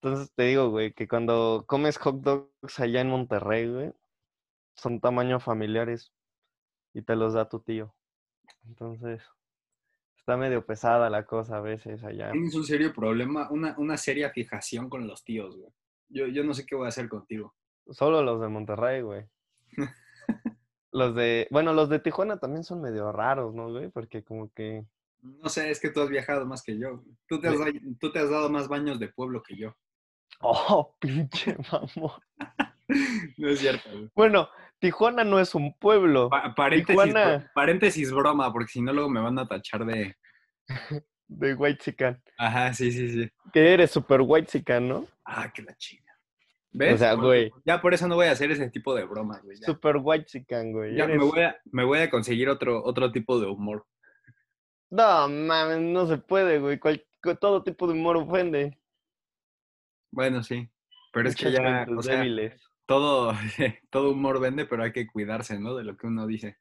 Entonces te digo, güey, que cuando comes hot dogs allá en Monterrey, güey, son tamaño familiares y te los da tu tío. Entonces, está medio pesada la cosa a veces allá. Tienes un serio problema, una, una seria fijación con los tíos, güey. Yo, yo no sé qué voy a hacer contigo. Solo los de Monterrey, güey. los de, bueno, los de Tijuana también son medio raros, ¿no, güey? Porque como que... No sé, es que tú has viajado más que yo. Tú te has, Güey. da- tú te has dado más baños de pueblo que yo. Oh, pinche mamón. No es cierto. güey. Bueno, Tijuana no es un pueblo. Pa- paréntesis, Tijuana. paréntesis broma, porque si no luego me van a tachar de... De White Chican. Ajá, sí, sí, sí. Que eres super White Chican, ¿no? Ah, que la chinga. ¿Ves? sea, Por- güey. Ya por eso no voy a hacer ese tipo de bromas, güey. Ya, Super White Chican, güey. Ya me, voy a, me voy a conseguir otro, otro tipo de humor. No, mames, no se puede, güey. Cual- Todo tipo de humor ofende. Bueno, sí. Pero es que ya, o sea, débiles. todo, todo humor vende, pero hay que cuidarse, ¿no? De lo que uno dice.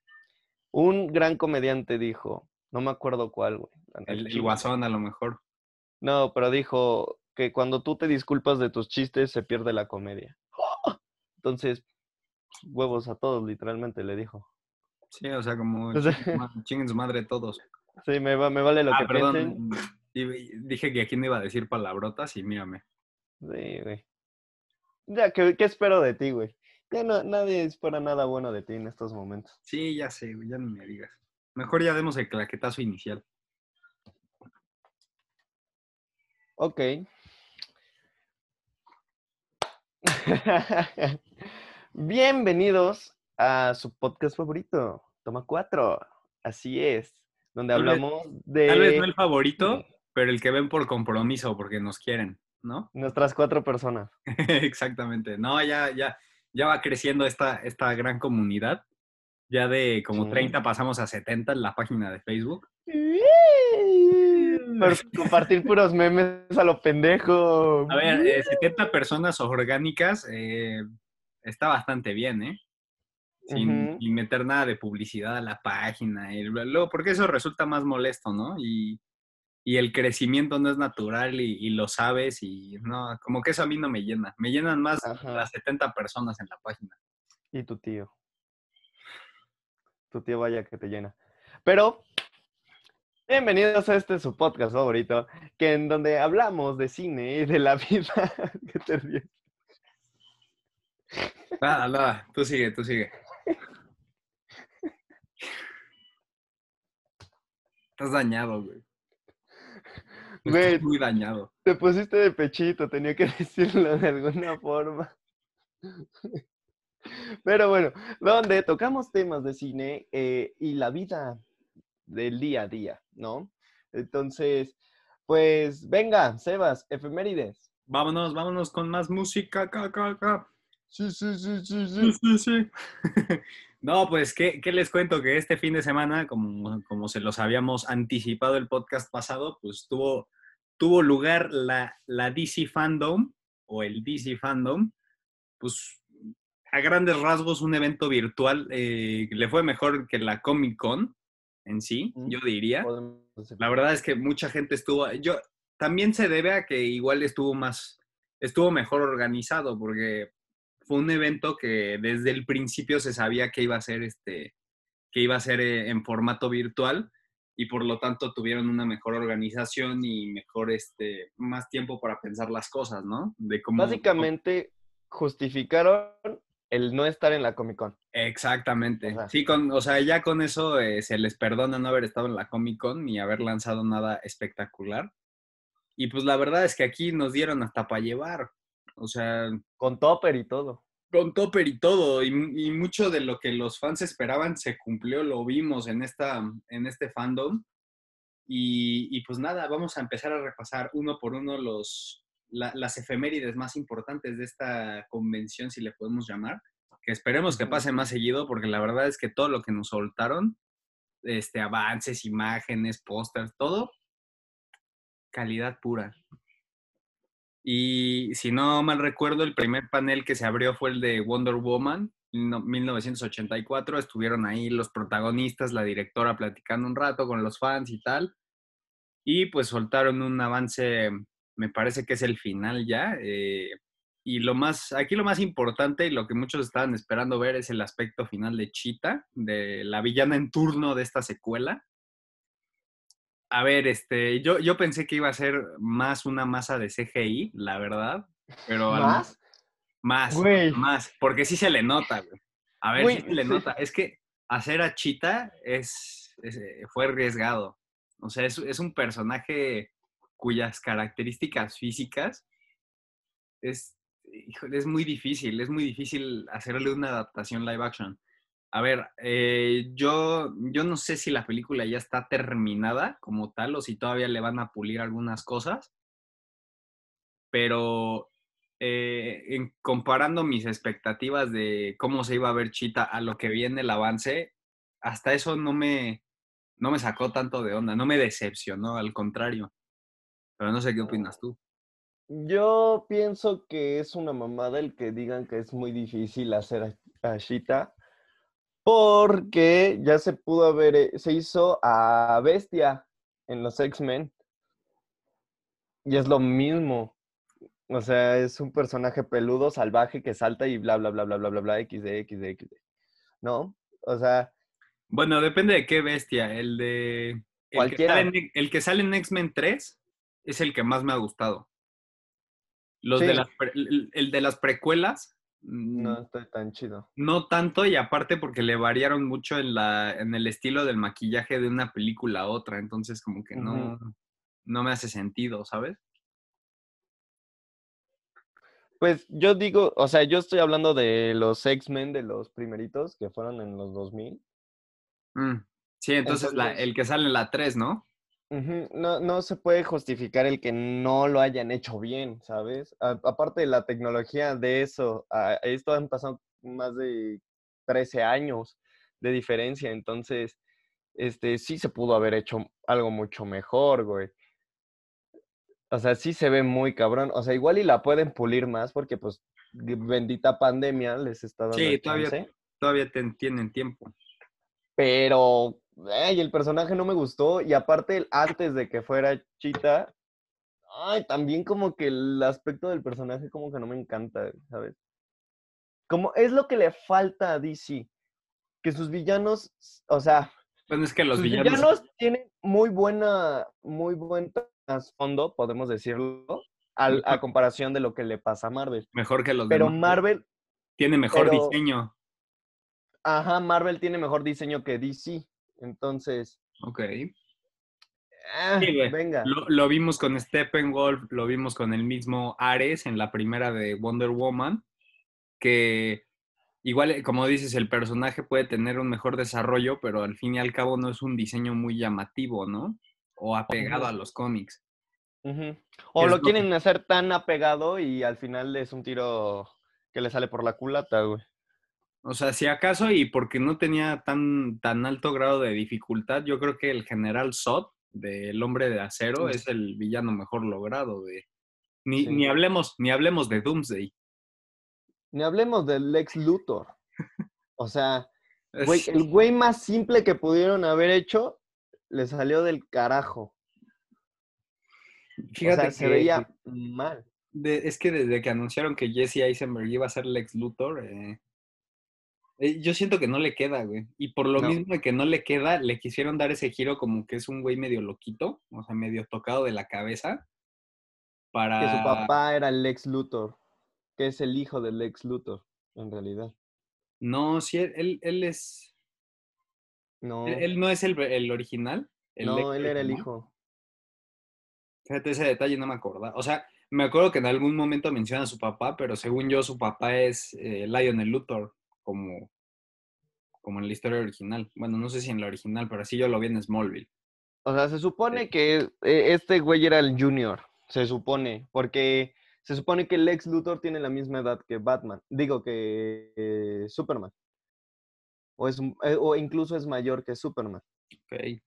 Un gran comediante dijo, no me acuerdo cuál, güey. El, el guasón, a lo mejor. No, pero dijo que cuando tú te disculpas de tus chistes se pierde la comedia. Entonces, huevos a todos, literalmente le dijo. Sí, o sea, como chinguen su madre todos. Sí, me, va- me vale lo ah, que perdón. y Dije que aquí no iba a decir palabrotas y mírame. Sí, güey. Ya, ¿qué, qué espero de ti, güey? Ya no, nadie espera nada bueno de ti en estos momentos. Sí, ya sé, güey, ya ni me digas. Mejor ya demos el claquetazo inicial. Ok. Bienvenidos a su podcast favorito, Toma 4. Así es, donde hablamos de Tal vez no el favorito, pero el que ven por compromiso, porque nos quieren, ¿no? nuestras cuatro personas. Exactamente. No, ya, ya, ya va creciendo esta, esta gran comunidad. Ya de como Sí. 30 pasamos a 70 en la página de Facebook. Por compartir puros memes a lo pendejo. A ver, eh, 70 personas orgánicas eh, está bastante bien, ¿eh? Sin meter nada de publicidad a la página. y luego, porque eso resulta más molesto, ¿no? Y, y el crecimiento no es natural y, y lo sabes y no, como que eso a mí no me llena. Me llenan más Ajá. las 70 personas en la página. Y tu tío. Tu tío vaya que te llena. Pero, bienvenidos a este su podcast favorito, que en donde hablamos de cine y de la vida. ¿Qué te ríes? Nada, nada, tú sigue, tú sigue. Estás dañado, güey. Güey. Muy dañado. Te pusiste de pechito, tenía que decirlo de alguna forma. Pero bueno, donde tocamos temas de cine eh, y la vida del día a día, ¿no? Entonces, pues venga, Sebas, efemérides. Vámonos, vámonos con más música. Acá, acá, acá. Sí, sí, sí, sí, Sí, sí, sí. No, pues, ¿qué, qué les cuento? Que este fin de semana, como, como se los habíamos anticipado el podcast pasado, pues tuvo, tuvo lugar la, la DC Fandom o el DC Fandom. Pues, a grandes rasgos, un evento virtual. eh, le fue mejor que la Comic Con en sí, Mm. yo diría. La verdad es que mucha gente estuvo. Yo también se debe a que igual estuvo más, estuvo mejor organizado, porque fue un evento que desde el principio se sabía que iba a ser este, que iba a ser eh, en formato virtual y por lo tanto tuvieron una mejor organización y mejor este, más tiempo para pensar las cosas, ¿no? De cómo. Básicamente justificaron el no estar en la Comic Con. Exactamente. O sea. sí, con, o sea, ya con eso eh, se les perdona no haber estado en la Comic Con ni haber lanzado nada espectacular. Y pues la verdad es que aquí nos dieron hasta para llevar. O sea, Con topper y todo. Con topper y todo. Y, mucho de lo que los fans esperaban se cumplió, lo vimos en, esta, en este fandom. Y, y pues nada, vamos a empezar a repasar uno por uno los, la- las efemérides más importantes de esta convención, si le podemos llamar. Que esperemos que pase más seguido, porque la verdad es que todo lo que nos soltaron, este, avances, imágenes, pósters, todo, calidad pura. Y si no mal recuerdo, el primer panel que se abrió fue el de Wonder Woman, no- 1984. Estuvieron ahí los protagonistas, la directora platicando un rato con los fans y tal. Y pues soltaron un avance me parece que es el final ya. eh, y lo más, aquí lo más importante y lo que muchos estaban esperando ver es el aspecto final de Cheetah, de la villana en turno de esta secuela. A ver, este, yo, yo pensé que iba a ser más una masa de CGI, la verdad, pero ¿Más? más, Güey. más, porque sí se le nota, güey. A ver, Güey, sí se le sí. nota. Es que hacer a Cheetah es, es, eh, fue arriesgado. O sea, es, es un personaje cuyas características físicas es, híjole, es muy difícil, es muy difícil hacerle una adaptación live action. A ver, eh, yo, yo no sé si la película ya está terminada como tal o si todavía le van a pulir algunas cosas, pero eh, en, comparando mis expectativas de cómo se iba a ver Chita a lo que viene el avance, hasta eso no me, no me sacó tanto de onda, no me decepcionó, al contrario. Pero no sé qué opinas tú. Yo pienso que es una mamada el que digan que es muy difícil hacer a, a porque ya se pudo haber, eh, se hizo a Bestia en los X-Men. Y es lo mismo. O sea, es un personaje peludo, salvaje, que salta y bla, bla, bla, bla, bla, bla, bla, XD, XD, XD. ¿No? O sea, Bueno, depende de qué bestia. El de. El que Cualquiera. en, el que sale en X-Men 3 es el que más me ha gustado. Los de Sí. las pre- el, de las precuelas, no está tan chido. no tanto, y aparte porque le variaron mucho en, la, en el estilo del maquillaje de una película a otra. Entonces, como que no, no me hace sentido, ¿sabes? Pues yo digo, o sea, yo estoy hablando de los X-Men de los primeritos que fueron en los 2000. Mm, Sí, entonces, la- Entonces- el que sale en la 3, ¿no? No, no se puede justificar el que no lo hayan hecho bien, ¿sabes? A- aparte de la tecnología de eso, a- esto han pasado más de 13 años de diferencia, entonces, este, sí se pudo haber hecho algo mucho mejor, güey. O sea, sí se ve muy cabrón. O sea, igual y la pueden pulir más porque, pues, bendita pandemia les está dando Sí, todavía, todavía te- tienen tiempo. Pero, ay, el personaje no me gustó. Y aparte, antes de que fuera Chita, ay, también como que el aspecto del personaje como que no me encanta, ¿sabes? Como es lo que le falta a DC. Que sus villanos, o sea, Bueno, es que los villanos... villanos tienen muy buena, muy buen trasfondo, podemos decirlo, al- a comparación de lo que le pasa a Marvel. Mejor que los Pero Marvel. Marvel, Tiene mejor pero- diseño. ajá, Marvel tiene mejor diseño que DC. Entonces, Ok. ah, Sí, venga. Lo, lo vimos con Steppenwolf, lo vimos con el mismo Ares en la primera de Wonder Woman, que igual, eh, como dices, el personaje puede tener un mejor desarrollo, pero al fin y al cabo no es un diseño muy llamativo, ¿no? O apegado a los cómics. O es lo que- quieren hacer tan apegado y al final es un tiro que le sale por la culata, güey. O sea, si acaso, y porque no tenía tan, tan alto grado de dificultad, yo creo que el general Zod del hombre de acero es el villano mejor logrado de. Ni, Sí. ni hablemos, ni hablemos de Doomsday. Ni hablemos del Lex Luthor. O sea, güey, el güey más simple que pudieron haber hecho le salió del carajo. Fíjate o sea, se veía mal. de- es que desde que anunciaron que Jesse Eisenberg iba a ser Lex Luthor, eh, yo siento que no le queda, güey. Y por lo No. mismo de que no le queda, le quisieron dar ese giro como que es un güey medio loquito, o sea, medio tocado de la cabeza. Para... Que su papá era el Lex Luthor. Que es el hijo del Lex Luthor, en realidad. No, sí, él, él, es... No, Él, él no es el, el original. el no, él era el hijo. Fíjate, ese detalle no me acordaba. O sea, me acuerdo que en algún momento menciona a su papá, pero según yo, su papá es eh, Lionel Luthor, como, como en la historia original. Bueno, no sé si en la original, pero así yo lo vi en Smallville. O sea, se supone que eh, este güey era el Junior. Se supone. Porque se supone que Lex Luthor tiene la misma edad que Batman. Digo que eh, Superman. O, es, eh, o incluso es mayor que Superman. Ok.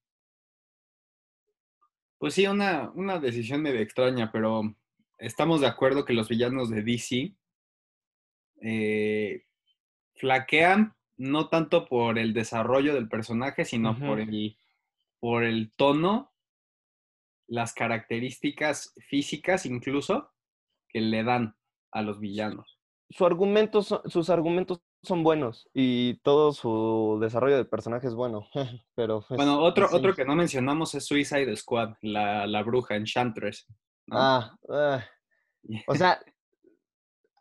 Pues sí, una, una decisión medio extraña, pero estamos de acuerdo que los villanos de DC eh, flaquean no tanto por el desarrollo del personaje, sino por, el, por el tono las características físicas incluso que le dan a los villanos. Su argumento, son- sus argumentos son buenos y todo su desarrollo de personaje es bueno, pero... Bueno, otro, sí. otro que no mencionamos es Suicide Squad, la, la bruja Enchantress. ¿no? Ah, ah, o sea,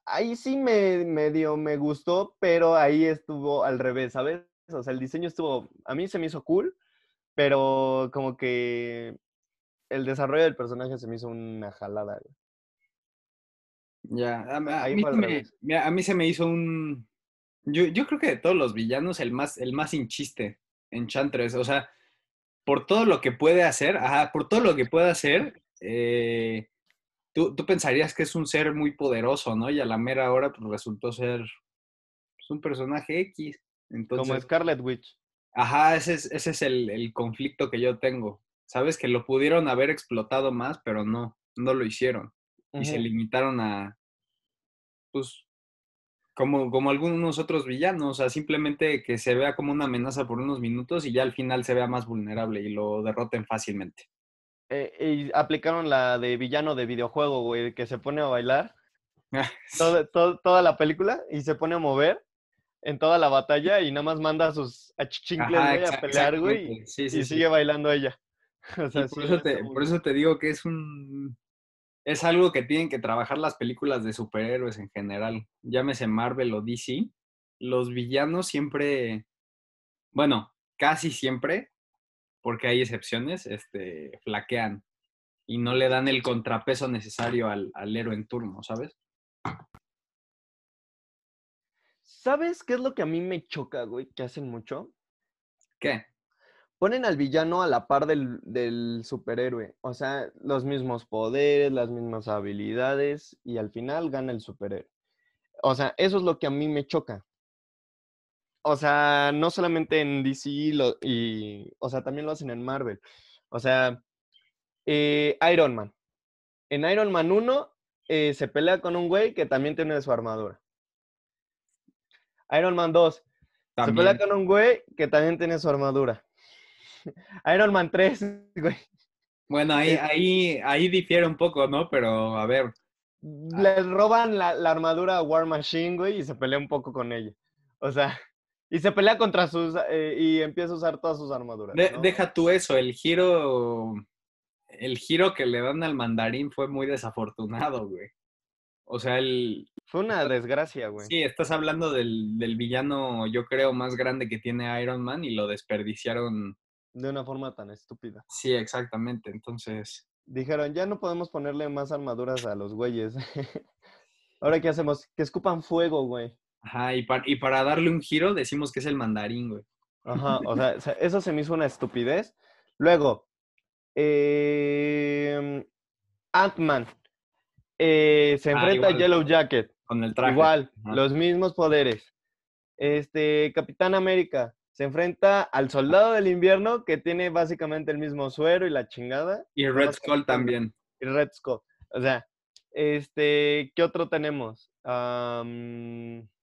ahí sí me medio me gustó, pero ahí estuvo al revés, ¿sabes? O sea, el diseño estuvo, a mí se me hizo cool, pero como que el desarrollo del personaje se me hizo una jalada. Ya, a, a Ahí mí, fue al me, revés. mira, a mí se me hizo un... Yo, yo creo que de todos los villanos, el más, el más sin chiste, Enchantress. O sea, por todo lo que puede hacer, ajá, por todo lo que puede hacer, eh, tú, tú pensarías que es un ser muy poderoso, ¿no? Y a la mera hora pues, resultó ser pues, un personaje X. Entonces, Como Scarlet Witch. Ajá, ese es, ese es el, el conflicto que yo tengo. Sabes que lo pudieron haber explotado más, pero no, no lo hicieron. Y se limitaron a, pues, como, como algunos otros villanos, a simplemente que se vea como una amenaza por unos minutos y ya al final se vea más vulnerable y lo derroten fácilmente. Eh, y aplicaron la de villano de videojuego, güey, que se pone a bailar toda, toda la película y se pone a mover en toda la batalla y nada más manda a sus achichincles, Ajá, güey, a pelear, güey, y, exactamente. Sí, sí, y sí. sigue bailando ella. O Sí, sea, por, eso te, por eso te digo que es un... Es algo que tienen que trabajar las películas de superhéroes en general. Llámese Marvel o DC. Los villanos siempre, bueno, casi siempre, porque hay excepciones, este, flaquean y no le dan el contrapeso necesario al, al héroe en turno, ¿sabes? ¿Sabes qué es lo que a mí me choca, güey, que hacen mucho? ¿Qué? Ponen al villano a la par del, del superhéroe. O sea, los mismos poderes, las mismas habilidades y al final gana el superhéroe. O sea, eso es lo que a mí me choca. O sea, no solamente en DC lo- y, o sea, también lo hacen en Marvel. O sea, eh, Iron Man. En Iron Man 1 eh, se pelea con un güey que también tiene su armadura. Iron Man 2 se También. pelea con un güey que también tiene su armadura. Iron Man 3, güey. Bueno, ahí, Eh, ahí, ahí difiere un poco, ¿no? Pero a ver, Le roban la, la armadura a War Machine, güey, y se pelea un poco con ella. O sea, y se pelea contra sus. eh, y empieza a usar todas sus armaduras. de- ¿no? deja tú eso, el giro, el giro que le dan al mandarín fue muy desafortunado, güey. O sea, el, Fue una desgracia, güey. Sí, estás hablando del, del villano, yo creo, más grande que tiene Iron Man y lo desperdiciaron. De una forma tan estúpida. Sí, exactamente. Entonces, Dijeron, ya no podemos ponerle más armaduras a los güeyes. Ahora, ¿qué hacemos? Que escupan fuego, güey. Ajá, y, pa- y para darle un giro decimos que es el mandarín, güey. Ajá, o sea, se- eso se me hizo una estupidez. Luego, eh, Ant-Man eh, se Ah, enfrenta a. Yellow Jacket. Con el traje. Igual, Ajá. los mismos poderes. Este, Capitán América se enfrenta al Soldado del Invierno, que tiene básicamente el mismo suero y la chingada. Y Red Skull también. Y Red Skull. O sea, este, ¿qué otro tenemos?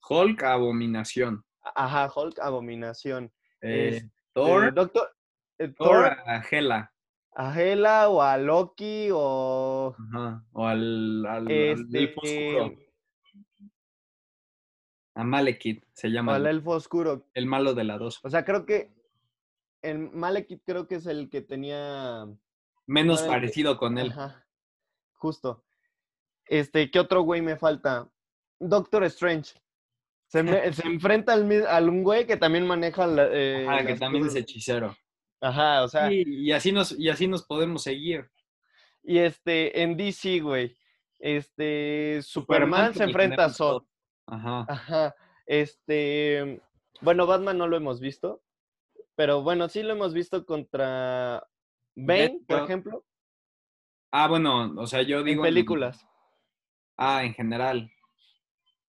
Hulk, Abominación. ajá, Hulk, Abominación. Eh, Este, Thor, Doctor, eh, Thor Thor, a Hela. a Hela o a Loki o Ajá. O al, al, al este, elfo oscuro. A Malekith se llama. al el- Elfo Oscuro. El malo de la 2. O sea, creo que el Malekith creo que es el que tenía Menos no, parecido con él. Ajá, justo. Este, ¿qué otro güey me falta? Doctor Strange. Se, me- se enfrenta al, al un güey que también maneja la, eh, Ajá, que también es hechicero. Ajá, o sea, Sí, y así nos, y así nos podemos seguir. y este, en DC, güey, este, Superman Superman, se enfrenta a Zod. Ajá. Ajá, este, bueno, Batman no lo hemos visto, pero bueno, sí lo hemos visto contra Bane, por ejemplo, Ah, bueno, o sea, yo en digo. películas. Ah, en general.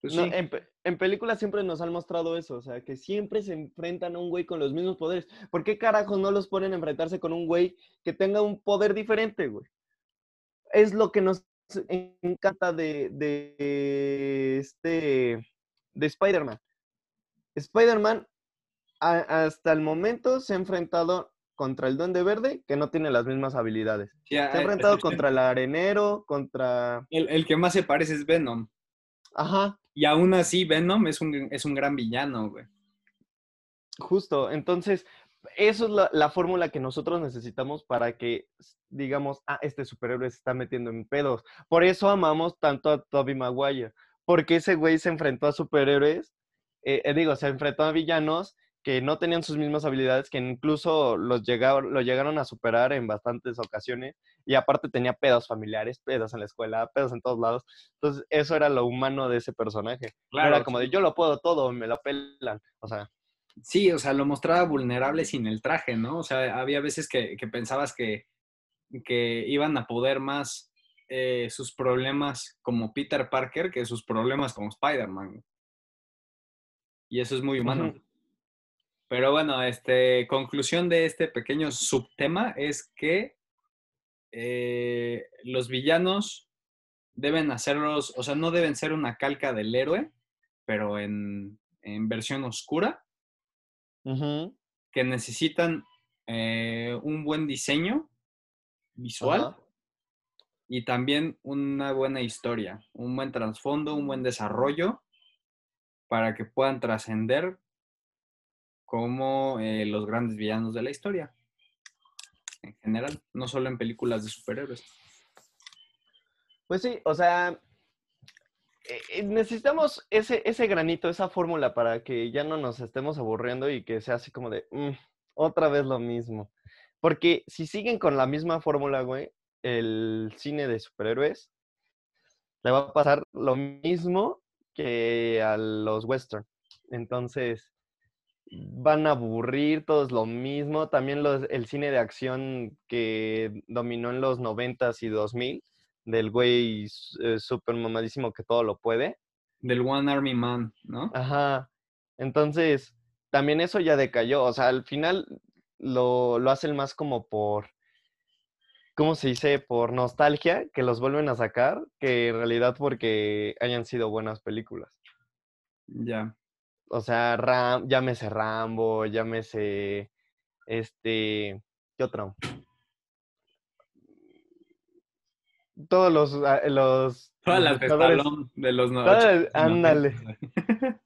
Pues No, sí. en, pe- en películas siempre nos han mostrado eso, o sea, que siempre se enfrentan a un güey con los mismos poderes. ¿Por qué carajos no los ponen a enfrentarse con un güey que tenga un poder diferente, güey? Es lo que nos encanta de, de este, de Spider-Man. Spider-Man hasta el momento se ha enfrentado contra el Duende Verde que no tiene las mismas habilidades. Sí, Se ha a- enfrentado contra el Arenero, contra... El, el que más se parece es Venom. Ajá, Y aún así, Venom es un, es un gran villano, güey. justo. Entonces, eso es la, la fórmula que nosotros necesitamos para que digamos, ah, este superhéroe se está metiendo en pedos. Por eso amamos tanto a Tobey Maguire, porque ese güey se enfrentó a superhéroes, eh, eh, digo, se enfrentó a villanos que no tenían sus mismas habilidades, que incluso los llegaron, lo llegaron a superar en bastantes ocasiones, y aparte tenía pedos familiares, pedos en la escuela, pedos en todos lados. Entonces, eso era lo humano de ese personaje. era como de yo lo puedo todo, me lo pelan. O sea, Sí, o sea, lo mostraba vulnerable sin el traje, ¿no? O sea, había veces que, que pensabas que, que iban a poder más eh, sus problemas como Peter Parker que sus problemas como Spider-Man. Y eso es muy humano. Pero bueno, este, conclusión de este pequeño subtema es que eh, los villanos deben hacerlos, o sea, no deben ser una calca del héroe, pero en, en versión oscura, que necesitan eh, un buen diseño visual y también una buena historia, un buen trasfondo, un buen desarrollo para que puedan trascender como eh, los grandes villanos de la historia. En general, no solo en películas de superhéroes. Pues sí, o sea, eh, eh, necesitamos ese, ese granito, esa fórmula para que ya no nos estemos aburriendo y que sea así como de, "Mm, otra vez lo mismo. Porque si siguen con la misma fórmula, güey, el cine de superhéroes le va a pasar lo mismo que a los western. Entonces, van a aburrir, todo es lo mismo. También los, el cine de acción que dominó en los 90s y 2000, del güey eh, súper mamadísimo que todo lo puede. Del One Army Man, ¿no? Ajá. Entonces, también eso ya decayó. O sea, al final lo, lo hacen más como por, ¿cómo se dice? Por nostalgia, que los vuelven a sacar, que en realidad porque hayan sido buenas películas. Ya. O sea, Ram, llámese Rambo, llámese este, ¿qué otro? Todos los, ah, los, Todas las de luchadores- Stallone de los no- Todas- 80s y ándale. 90s.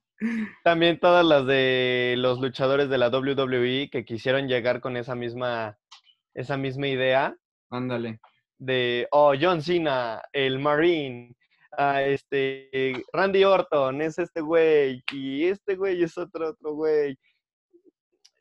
También todas las de los luchadores de la WWE que quisieron llegar con esa misma, esa misma idea Ándale. de, oh, John Cena, el Marine, ah, este, Randy Orton es este güey, y este güey es otro, otro güey.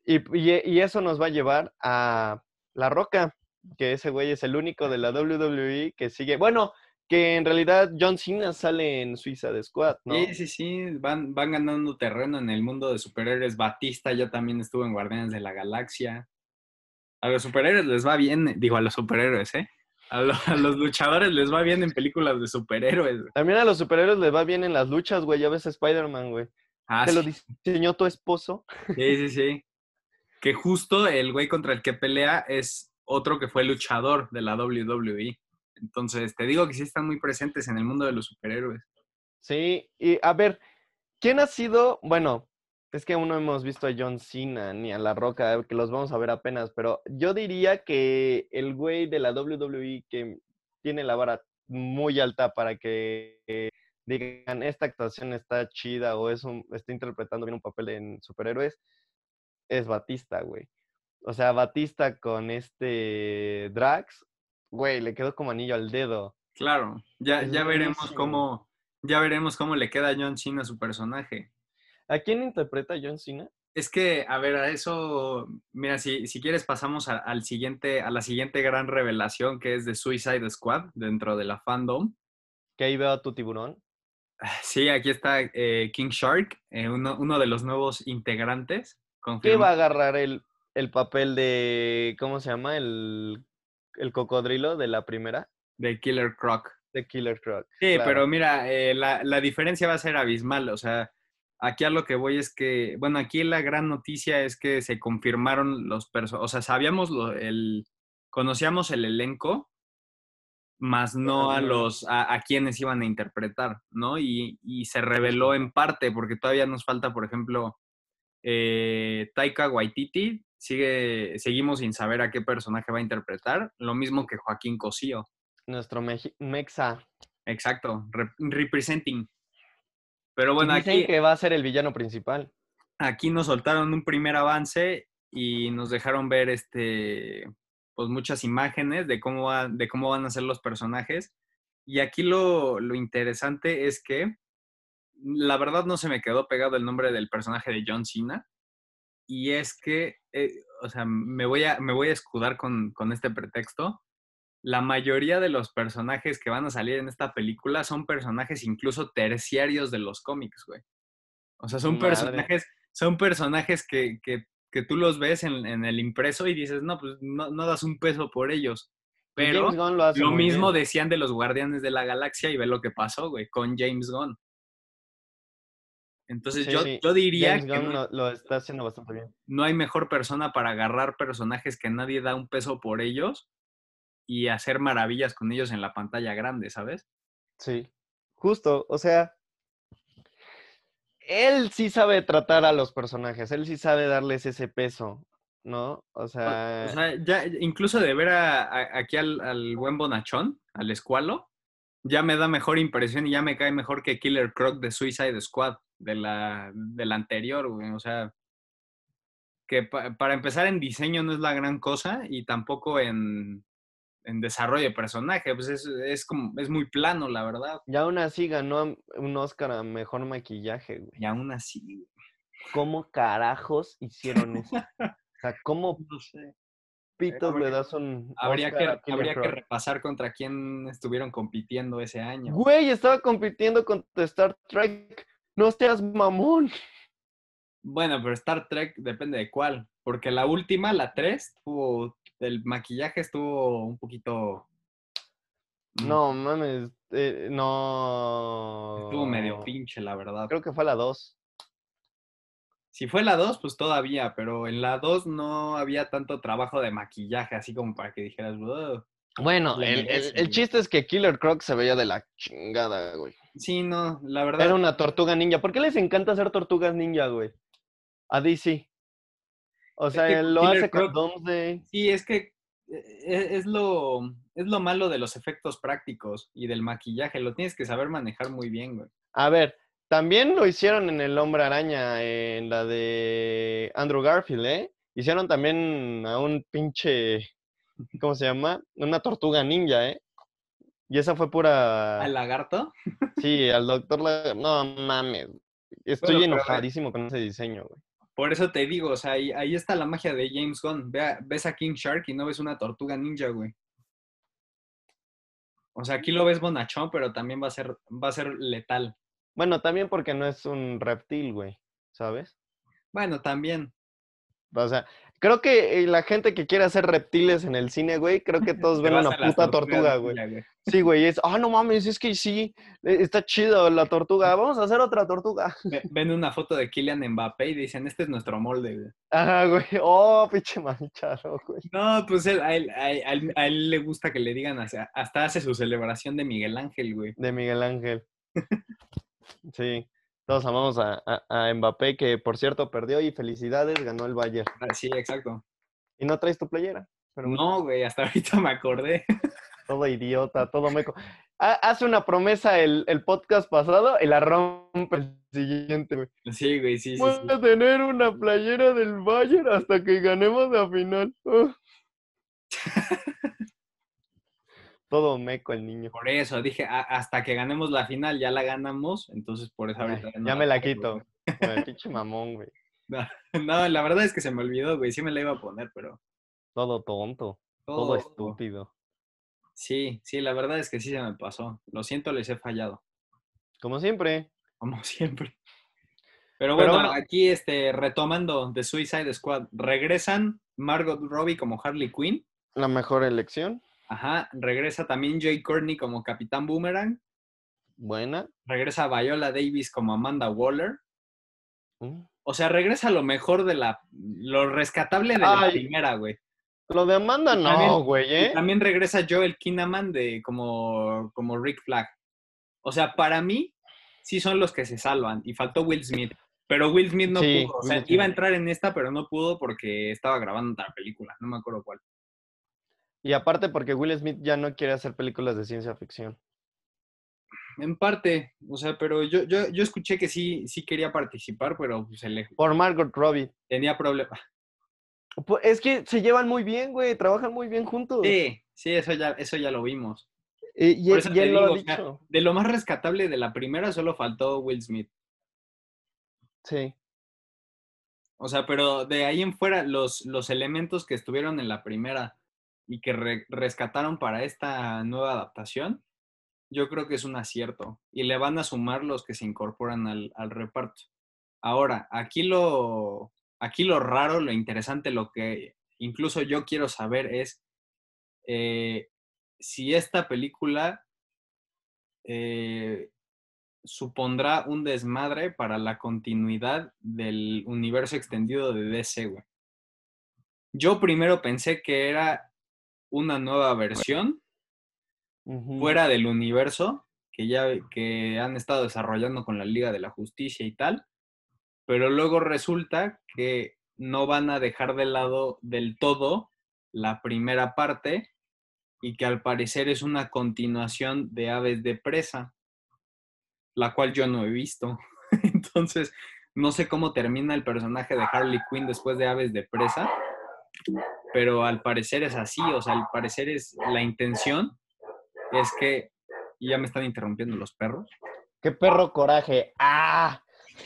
Y, y- y eso nos va a llevar a La Roca, que ese güey es el único de la WWE que sigue, bueno, que en realidad John Cena sale en Suiza de Squad, ¿no? Sí, sí, sí, van, van ganando terreno en el mundo de superhéroes. Batista ya también estuvo en Guardianes de la Galaxia. A los superhéroes les va bien, digo a los superhéroes, ¿eh? A, lo- a los luchadores les va bien en películas de superhéroes. güey. También a los superhéroes les va bien en las luchas, güey. Ya ves a Spider-Man, güey. Ah, Te lo diseñó tu esposo. sí, sí, sí. Que justo el güey contra el que pelea es otro que fue luchador de la WWE. Entonces, te digo que sí están muy presentes en el mundo de los superhéroes. Sí, y a ver, ¿quién ha sido? Bueno, es que aún no hemos visto a John Cena ni a La Roca, que los vamos a ver apenas, pero yo diría que el güey de la WWE que tiene la vara muy alta para que eh, digan esta actuación está chida o es un, está interpretando bien un papel en superhéroes, es Batista, güey. O sea, Batista con este Drax, güey, le quedó como anillo al dedo. Claro, ya, Es ya veremos cómo, ya veremos cómo le queda a John Cena su personaje. ¿A quién interpreta John Cena? Es que, a ver, a eso, mira, si, si quieres pasamos a, al siguiente, a la siguiente gran revelación que es de Suicide Squad dentro de la fandom. Que ahí veo a tu tiburón. Sí, aquí está eh, King Shark, eh, uno, uno de los nuevos integrantes. ¿Qué va a agarrar el, el papel de, ¿cómo se llama? El, el cocodrilo de la primera, de Killer Croc. de Killer Croc. Sí, claro. pero mira, eh, la, la diferencia va a ser abismal. O sea, aquí a lo que voy es que, bueno, aquí la gran noticia es que se confirmaron los personajes. O sea, sabíamos lo- el, conocíamos el elenco, más no a los, a, a quienes iban a interpretar, ¿no? Y, y se reveló en parte, porque todavía nos falta, por ejemplo, eh, Taika Waititi sigue, seguimos sin saber a qué personaje va a interpretar, lo mismo que Joaquín Cosío. Nuestro Mexa. Exacto, rep- representing. Pero bueno, Dicen aquí, que va a ser el villano principal. aquí nos soltaron un primer avance y nos dejaron ver este pues muchas imágenes de cómo va- de cómo van a ser los personajes. Y aquí lo, lo interesante es que la verdad no se me quedó pegado el nombre del personaje de John Cena. Y es que, eh, o sea, me voy a, me voy a escudar con, con este pretexto. La mayoría de los personajes que van a salir en esta película son personajes incluso terciarios de los cómics, güey. O sea, son Madre. personajes, son personajes que, que, que tú los ves en, en el impreso y dices, no, pues no, no das un peso por ellos. Pero James Gunn lo hace lo mismo bien. decían de los Guardianes de la Galaxia y ve lo que pasó, güey, con James Gunn. Entonces Sí, yo, sí. yo diría James que Gunn no, lo, lo está haciendo bastante bien. no hay mejor persona para agarrar personajes que nadie da un peso por ellos y hacer maravillas con ellos en la pantalla grande, ¿sabes? Sí. Justo, o sea, él sí sabe tratar a los personajes, él sí sabe darles ese peso, ¿no? O O, sea, o sea, ya incluso de ver a- a- aquí al, al buen bonachón, al escualo, ya me da mejor impresión y ya me cae mejor que Killer Croc de Suicide Squad, de la, de la anterior, güey. O sea, que pa- para empezar en diseño no es la gran cosa y tampoco en, en desarrollo de personaje, pues es, es, como, es muy plano, la verdad. y aún así ganó un Oscar a mejor maquillaje, güey. Y aún así, güey, ¿Cómo carajos hicieron eso? O sea, ¿cómo no sé. pitos le habría- das un Habría, Oscar que, habría que repasar contra quién estuvieron compitiendo ese año. Güey, estaba compitiendo contra Star Trek. No seas mamón. Bueno, pero Star Trek depende de cuál, porque la última, la 3, tuvo, el maquillaje estuvo un poquito... mm, No, mames. eh, no. Estuvo medio pinche, la verdad. Creo que fue la 2. Si fue la 2, pues todavía, pero en la 2 no había tanto trabajo de maquillaje, así como para que dijeras, "Ugh". Bueno, el, el- el chiste es que Killer Croc se veía de la chingada, güey. sí, no, la verdad, Era una tortuga ninja. ¿Por qué les encanta hacer tortugas ninja, güey? A DC. O sea, él lo hace con Croc- Doomsday. sí, es que eh, es, es lo, es lo malo de los efectos prácticos y del maquillaje, lo tienes que saber manejar muy bien, güey. A ver, también lo hicieron en El Hombre Araña, en la de Andrew Garfield, ¿eh? Hicieron también a un pinche, ¿cómo se llama? Una tortuga ninja, ¿eh? Y esa fue pura... ¿Al lagarto? Sí, al doctor... La- No mames. Estoy Bueno, pero enojadísimo con ese diseño, güey. Por eso te digo, o sea, ahí, ahí está la magia de James Gunn. Ve a- ves a King Shark y no ves una tortuga ninja, güey. O sea, aquí lo ves bonachón, pero también va a ser, va a ser letal. Bueno, también porque no es un reptil, güey, ¿sabes? Bueno, también. O sea, creo que eh, la gente que quiere hacer reptiles en el cine, güey, creo que todos ven una puta tortuga, güey. Sí, güey, es, ah, no mames, es que sí, eh, está chido la tortuga, vamos a hacer otra tortuga. Ve- Ven una foto de Kylian Mbappé y dicen, este es nuestro molde, güey. Ajá, güey, oh, pinche manchado, güey. No, pues él- a, él, a, él, a él- le gusta que le digan, hasta hace su celebración de Miguel Ángel, güey. De Miguel Ángel. Sí, todos amamos a, a, a Mbappé, que por cierto perdió y felicidades, ganó el Bayern. Ah, Sí, exacto. Y no traes tu playera, pero No, güey, hasta ahorita me acordé. todo idiota, todo meco. Ha- Hace una promesa el, el podcast pasado y la rompe el siguiente, güey. Sí, güey, sí, sí, Voy sí. a tener una playera del Bayern hasta que ganemos la final. Todo meco el niño. Por eso, dije, "A- hasta que ganemos la final, ya la ganamos, entonces por eso Ay, ahorita no ya me la quito. Pinche mamón, güey. No, la verdad es que se me olvidó, güey, sí me la iba a poner, pero... Todo tonto, todo todo- estúpido. Sí, sí, la verdad es que sí se me pasó. Lo siento, les he fallado, Como siempre. como siempre. Pero Pero bueno, bueno. aquí este, retomando de Suicide Squad, regresan Margot Robbie como Harley Quinn, La mejor elección. Ajá, regresa también Jay Courtney como Capitán Boomerang, Buena. regresa Viola Davis como Amanda Waller, Mm. o sea, regresa lo mejor de la, lo rescatable de la primera, güey. Lo de Amanda Y no, también- güey, ¿eh? también regresa Joel Kinnaman de como, como Rick Flag. O sea, para mí, sí son los que se salvan. Y faltó Will Smith. Pero Will Smith no Sí, pudo. O sea, iba a entrar en esta, pero no pudo porque estaba grabando otra película. No me acuerdo cuál. Y aparte porque Will Smith ya no quiere hacer películas de ciencia ficción. En parte, o sea, pero yo, yo, yo escuché que sí, sí quería participar, pero pues, se le Por Margot Robbie. tenía problemas. Pues es que se llevan muy bien, güey, trabajan muy bien juntos. Sí, sí, eso ya, eso ya lo vimos. Eh, y, Por eso te lo ha digo, o sea, dicho. de lo más rescatable de la primera solo faltó Will Smith. Sí. O sea, pero de ahí en fuera, los, los elementos que estuvieron en la primera y que re- rescataron para esta nueva adaptación, yo creo que es un acierto. Y le van a sumar los que se incorporan al, al reparto. Ahora, aquí lo, aquí lo raro, lo interesante, lo que incluso yo quiero saber es eh, si esta película eh, supondrá un desmadre para la continuidad del universo extendido de DC, güey. Yo primero pensé que era una nueva versión fuera del universo que ya que han estado desarrollando con la Liga de la Justicia y tal, pero luego resulta que no van a dejar de lado del todo la primera parte y que al parecer es una continuación de Aves de Presa, la cual yo no he visto. Entonces, no sé cómo termina el personaje de Harley Quinn después de Aves de Presa, pero al parecer es así, o sea, al parecer es la intención es que y ya me están interrumpiendo los perros. Qué perro coraje. ¡Ah!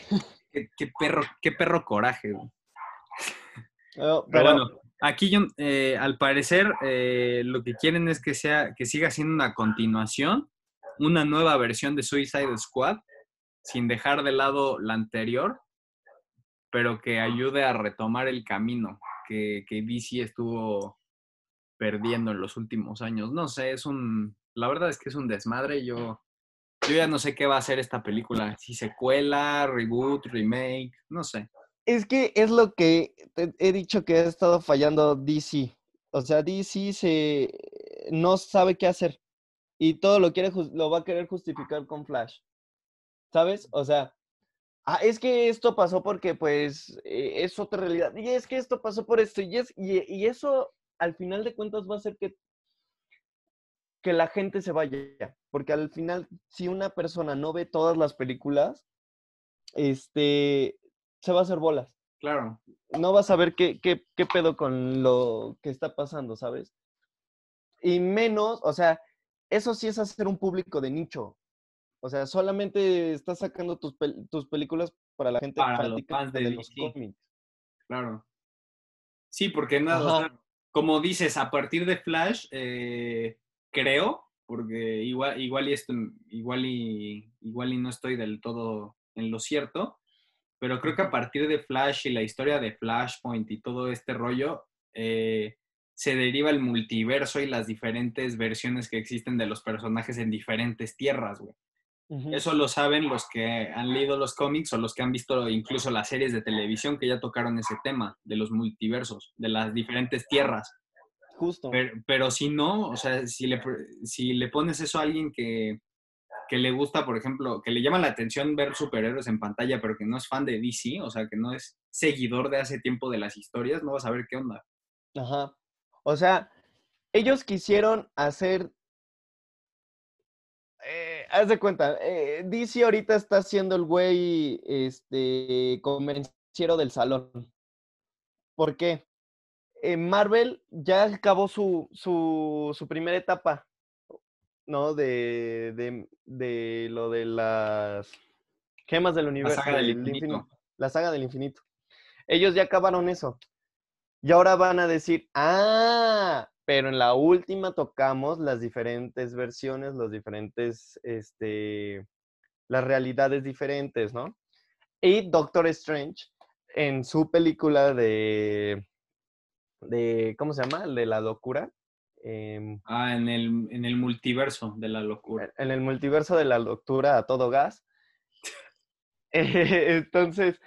Qué, qué perro, qué perro coraje. güey. No, Pero, pero bueno, aquí yo, eh, al parecer eh, lo que quieren es que sea, que siga siendo una continuación, una nueva versión de Suicide Squad, sin dejar de lado la anterior, pero que ayude a retomar el camino que, que DC estuvo perdiendo en los últimos años. No sé, es un, la verdad es que es un desmadre. Yo, yo ya no sé qué va a hacer esta película, si secuela, reboot, remake, no sé. es que es lo que he dicho que ha estado fallando DC. O sea, DC se no sabe qué hacer y todo lo quiere lo va a querer justificar con Flash. ¿Sabes? O sea, ah, es que esto pasó porque pues eh, es otra realidad y es que esto pasó por esto y es y, y eso al final de cuentas va a hacer que que la gente se vaya, porque al final si una persona no ve todas las películas, este se va a hacer bolas Claro, no vas a ver qué, qué, qué pedo con lo que está pasando, ¿sabes? Y menos, o sea, eso sí es hacer un público de nicho. O sea, solamente estás sacando tus, pel- tus películas para la gente Para los fans de de los cómics. claro. Sí, porque nada, o sea, como dices, a partir de Flash, eh, creo, porque igual, igual y esto, igual y igual y no estoy del todo en lo cierto, pero creo que a partir de Flash y la historia de Flashpoint y todo este rollo, eh, se deriva el multiverso y las diferentes versiones que existen de los personajes en diferentes tierras, güey. Eso lo saben los que han leído los cómics o los que han visto incluso las series de televisión que ya tocaron ese tema de los multiversos, de las diferentes tierras. Justo. Pero, pero si no, o sea, si le, si le pones eso a alguien que, que le gusta, por ejemplo, que le llama la atención ver superhéroes en pantalla, pero que no es fan de DC, o sea, que no es seguidor de hace tiempo de las historias, no vas a ver qué onda. Ajá. O sea, ellos quisieron hacer. Haz de cuenta, eh, DC ahorita está siendo el güey este, convenciero del salón. ¿Por qué? Eh, Marvel ya acabó su, su, su primera etapa, ¿no? De, de, de lo de las gemas del universo. saga del del infinito. infinito, La saga del infinito. Ellos ya acabaron eso. Y ahora van a decir, ah, pero en la última tocamos las diferentes versiones, los diferentes, este, las realidades diferentes, ¿no? Y Doctor Strange, en su película de, de ¿cómo se llama? De la locura. em, Ah, en el, en el multiverso de la locura. en el multiverso de la locura a todo gas. Eh, Entonces,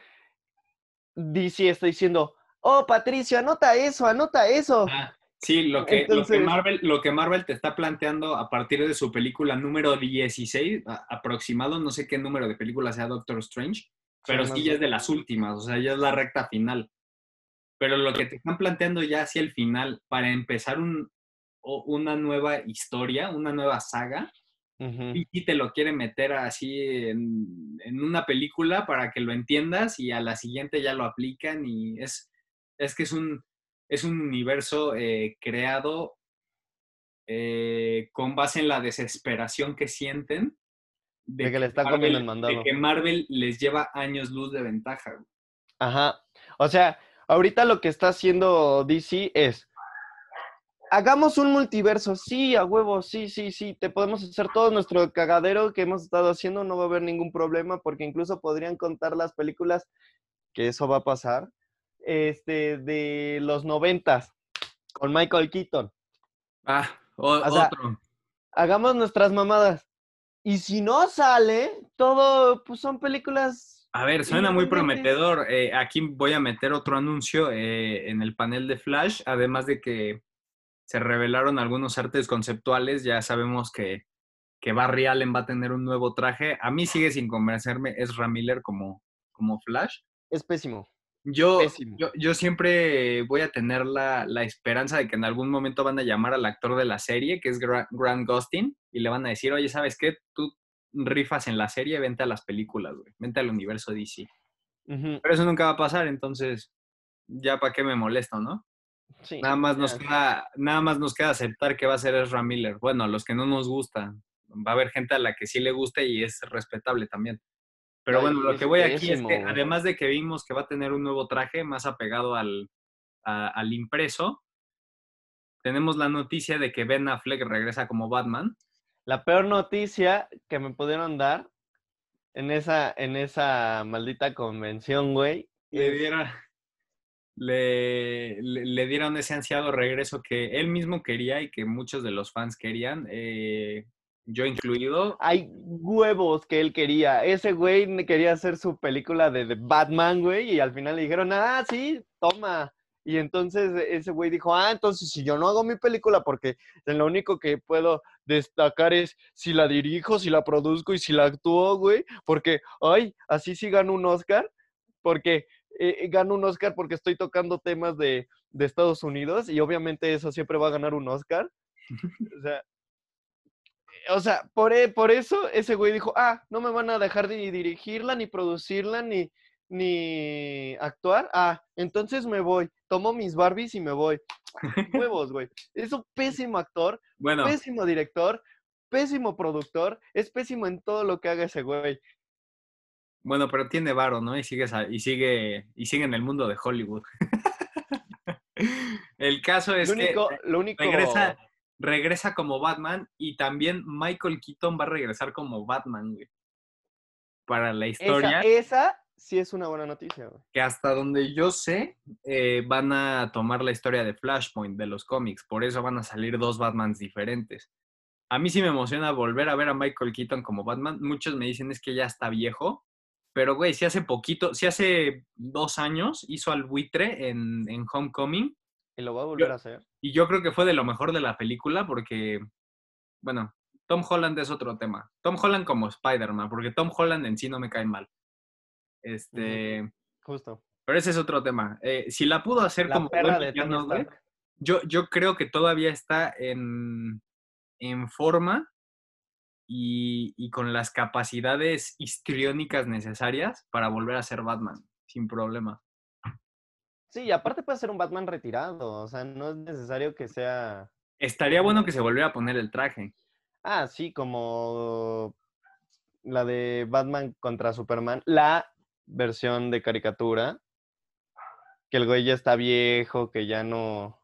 DC está diciendo, oh, Patricio, anota eso, anota eso. Ah, sí, lo que, lo, que Marvel, lo que Marvel te está planteando a partir de su película número 16, a- aproximado, no sé qué número de película sea Doctor Strange, pero Sí, ya es de las últimas, o sea, ya es la recta final. Pero lo que te están planteando ya hacia el final, para empezar un, o- una nueva historia, una nueva saga, y te lo quiere meter así en, en una película para que lo entiendas y a la siguiente ya lo aplican y es, es que es un, es un universo eh, creado eh, con base en la desesperación que sienten De que le está comiendo el de que Marvel les lleva años luz de ventaja. güey. Ajá. O sea, ahorita lo que está haciendo DC es. Hagamos un multiverso, sí, a huevo, sí, sí, sí, te podemos hacer todo nuestro cagadero que hemos estado haciendo, no va a haber ningún problema, porque incluso podrían contar las películas, que eso va a pasar, este, de los noventas, con Michael Keaton. Ah, o- O sea, otro. Hagamos nuestras mamadas. Y si no sale, todo, pues son películas A ver, suena muy prometedor. Eh, aquí voy a meter otro anuncio eh, en el panel de Flash, además de que se revelaron algunos artes conceptuales, ya sabemos que, que Barry Allen va a tener un nuevo traje. A mí sigue sin convencerme Ezra Miller como, como Flash. Es pésimo. Yo, yo, yo siempre voy a tener la, la esperanza de que en algún momento van a llamar al actor de la serie, que es Gra- Grant Gustin, y le van a decir, oye, ¿sabes qué? Tú rifas en la serie, vente a las películas, güey. Vente al universo DC. Pero eso nunca va a pasar, entonces, ya para qué me molesto, ¿no? sí, Nada más, nos queda, nada más nos queda aceptar que va a ser Ezra Miller. Bueno, a los que no nos gusta. Va a haber gente a la que sí le guste y es respetable también. Pero Ay, bueno, lo que voy aquí es que además de que vimos que va a tener un nuevo traje más apegado al, a- al impreso, tenemos la noticia de que Ben Affleck regresa como Batman. La peor noticia que me pudieron dar en esa, en esa maldita convención, güey. Le dieron, le, le- le dieron ese ansiado regreso que él mismo quería y que muchos de los fans querían, eh, yo incluido. Hay huevos que él quería. Ese güey quería hacer su película de, de Batman, güey, y al final le dijeron, ah, sí, toma. Y entonces ese güey dijo, ah, entonces si yo no hago mi película, porque lo único que puedo destacar es si la dirijo, si la produzco y si la actúo, güey, porque, ay, así sí gano un Oscar, porque eh, gano un Oscar porque estoy tocando temas de, de Estados Unidos y obviamente eso siempre va a ganar un Oscar. O sea, o sea, por, e- por eso ese güey dijo, ah, no me van a dejar ni dirigirla, ni producirla, ni, ni actuar. Ah, entonces me voy. Tomo mis Barbies y me voy. Huevos, güey. Es un pésimo actor, Bueno, pésimo director, pésimo productor, es pésimo en todo lo que haga ese güey. bueno, pero tiene varo, ¿no? Y sigue, y sigue, y sigue en el mundo de Hollywood. el caso es Lo que lo único. regresa, regresa como Batman y también Michael Keaton va a regresar como Batman, güey. Para la historia. Esa, esa sí es una buena noticia, güey. que hasta donde yo sé, eh, van a tomar la historia de Flashpoint de los cómics, por eso van a salir dos Batmans diferentes. A mí sí me emociona volver a ver a Michael Keaton como Batman. Muchos me dicen es que ya está viejo, pero güey, si hace poquito, si hace dos años hizo al buitre en, en Homecoming, Y lo va a volver a hacer. Y yo creo que fue de lo mejor de la película porque, bueno, Tom Holland es otro tema. Tom Holland como Spider-Man, porque Tom Holland en sí no me cae mal. Este, Justo. pero ese es otro tema. Eh, si la pudo hacer La como perra de güey, yo, yo creo que todavía está en, en forma y, y con las capacidades histriónicas necesarias para volver a ser Batman, sin problema. Sí, y aparte puede ser un Batman retirado. O sea, no es necesario que sea. Estaría bueno que se volviera a poner el traje. Ah, sí, como la de Batman contra Superman, la versión de caricatura, que el güey ya está viejo, que ya no,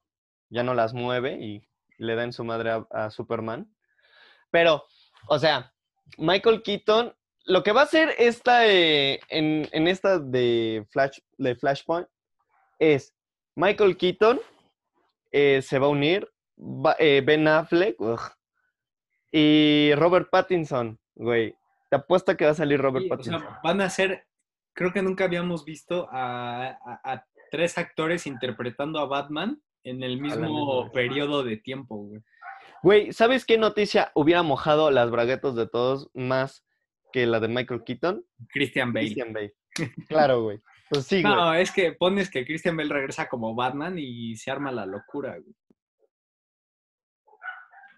ya no las mueve y le da en su madre a, a Superman. Pero, o sea, Michael Keaton, lo que va a hacer esta, eh, en, en esta de, Flash, de Flashpoint es Michael Keaton eh, se va a unir, va- eh, Ben Affleck, ugh, y Robert Pattinson, güey. Te apuesto que va a salir Robert Sí, o sea, Pattinson. van a ser, creo que nunca habíamos visto a, a- a tres actores interpretando a Batman en el mismo periodo de tiempo, güey. Güey, ¿sabes qué noticia hubiera mojado las braguetas de todos más que la de Michael Keaton? Christian Bale. Christian Bale. Claro, güey. Pues sí, güey. No, es que pones que Christian Bell regresa como Batman y se arma la locura, güey.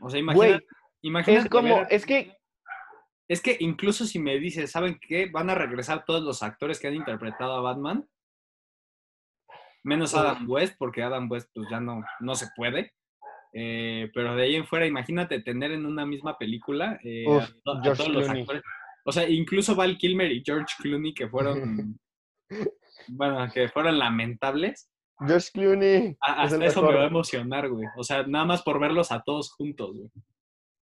O sea, imagina, imagínate Es como, ver- es que, Es que incluso si me dices, ¿saben qué? Van a regresar todos los actores que han interpretado a Batman. Menos. Adam West, porque Adam West pues ya no, no se puede. Eh, pero de ahí en fuera, imagínate tener en una misma película eh, Uf, a, to- a George todos los actores. O sea, incluso Val Kilmer y George Clooney, que fueron, bueno, que fueron lamentables. George Clooney A- es el hasta eso me va a emocionar, güey. O sea, nada más por verlos a todos juntos, güey.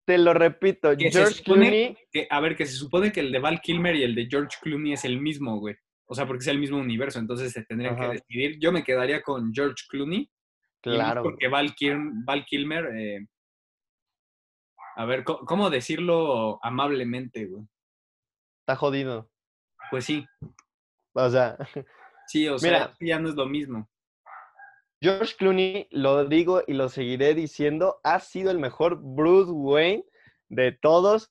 Te lo repito, Que George Clooney, que, a ver, que se supone que el de Val Kilmer y el de George Clooney es el mismo, güey. O sea, porque es el mismo universo, entonces se tendrían Ajá. que decidir. Yo me quedaría con George Clooney. claro. Porque Val, Kil- Val Kilmer, eh, a ver, ¿cómo, cómo decirlo amablemente, güey? Está jodido. Pues sí, O sea, sí, o sea, Mira. ya no es lo mismo. George Clooney, lo digo y lo seguiré diciendo, ha sido el mejor Bruce Wayne de todos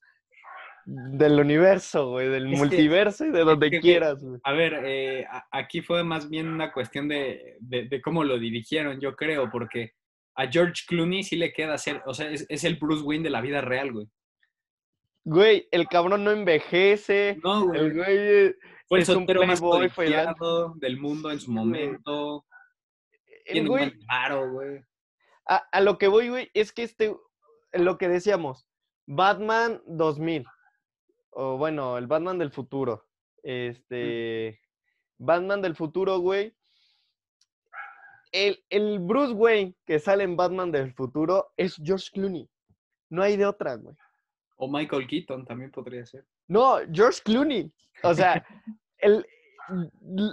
del universo, güey, del Es que- multiverso y de donde que, quieras, güey. A ver, eh, aquí fue más bien una cuestión de, de- de cómo lo dirigieron, yo creo, porque a George Clooney sí le queda ser, o sea, es, es el Bruce Wayne de la vida real, güey. Güey, el cabrón no envejece. No, güey. El güey eh, Fue el soltero más playboy, fue el- codiciado del mundo en su momento. el güey, paro, güey. a, a lo que voy, güey, es que este, lo que decíamos, Batman 2000, o bueno, el Batman del futuro, este, Batman del futuro, güey, el, el Bruce Wayne que sale en Batman del futuro es George Clooney, no hay de otra, güey. O Michael Keaton también podría ser. No, George Clooney, o sea, el,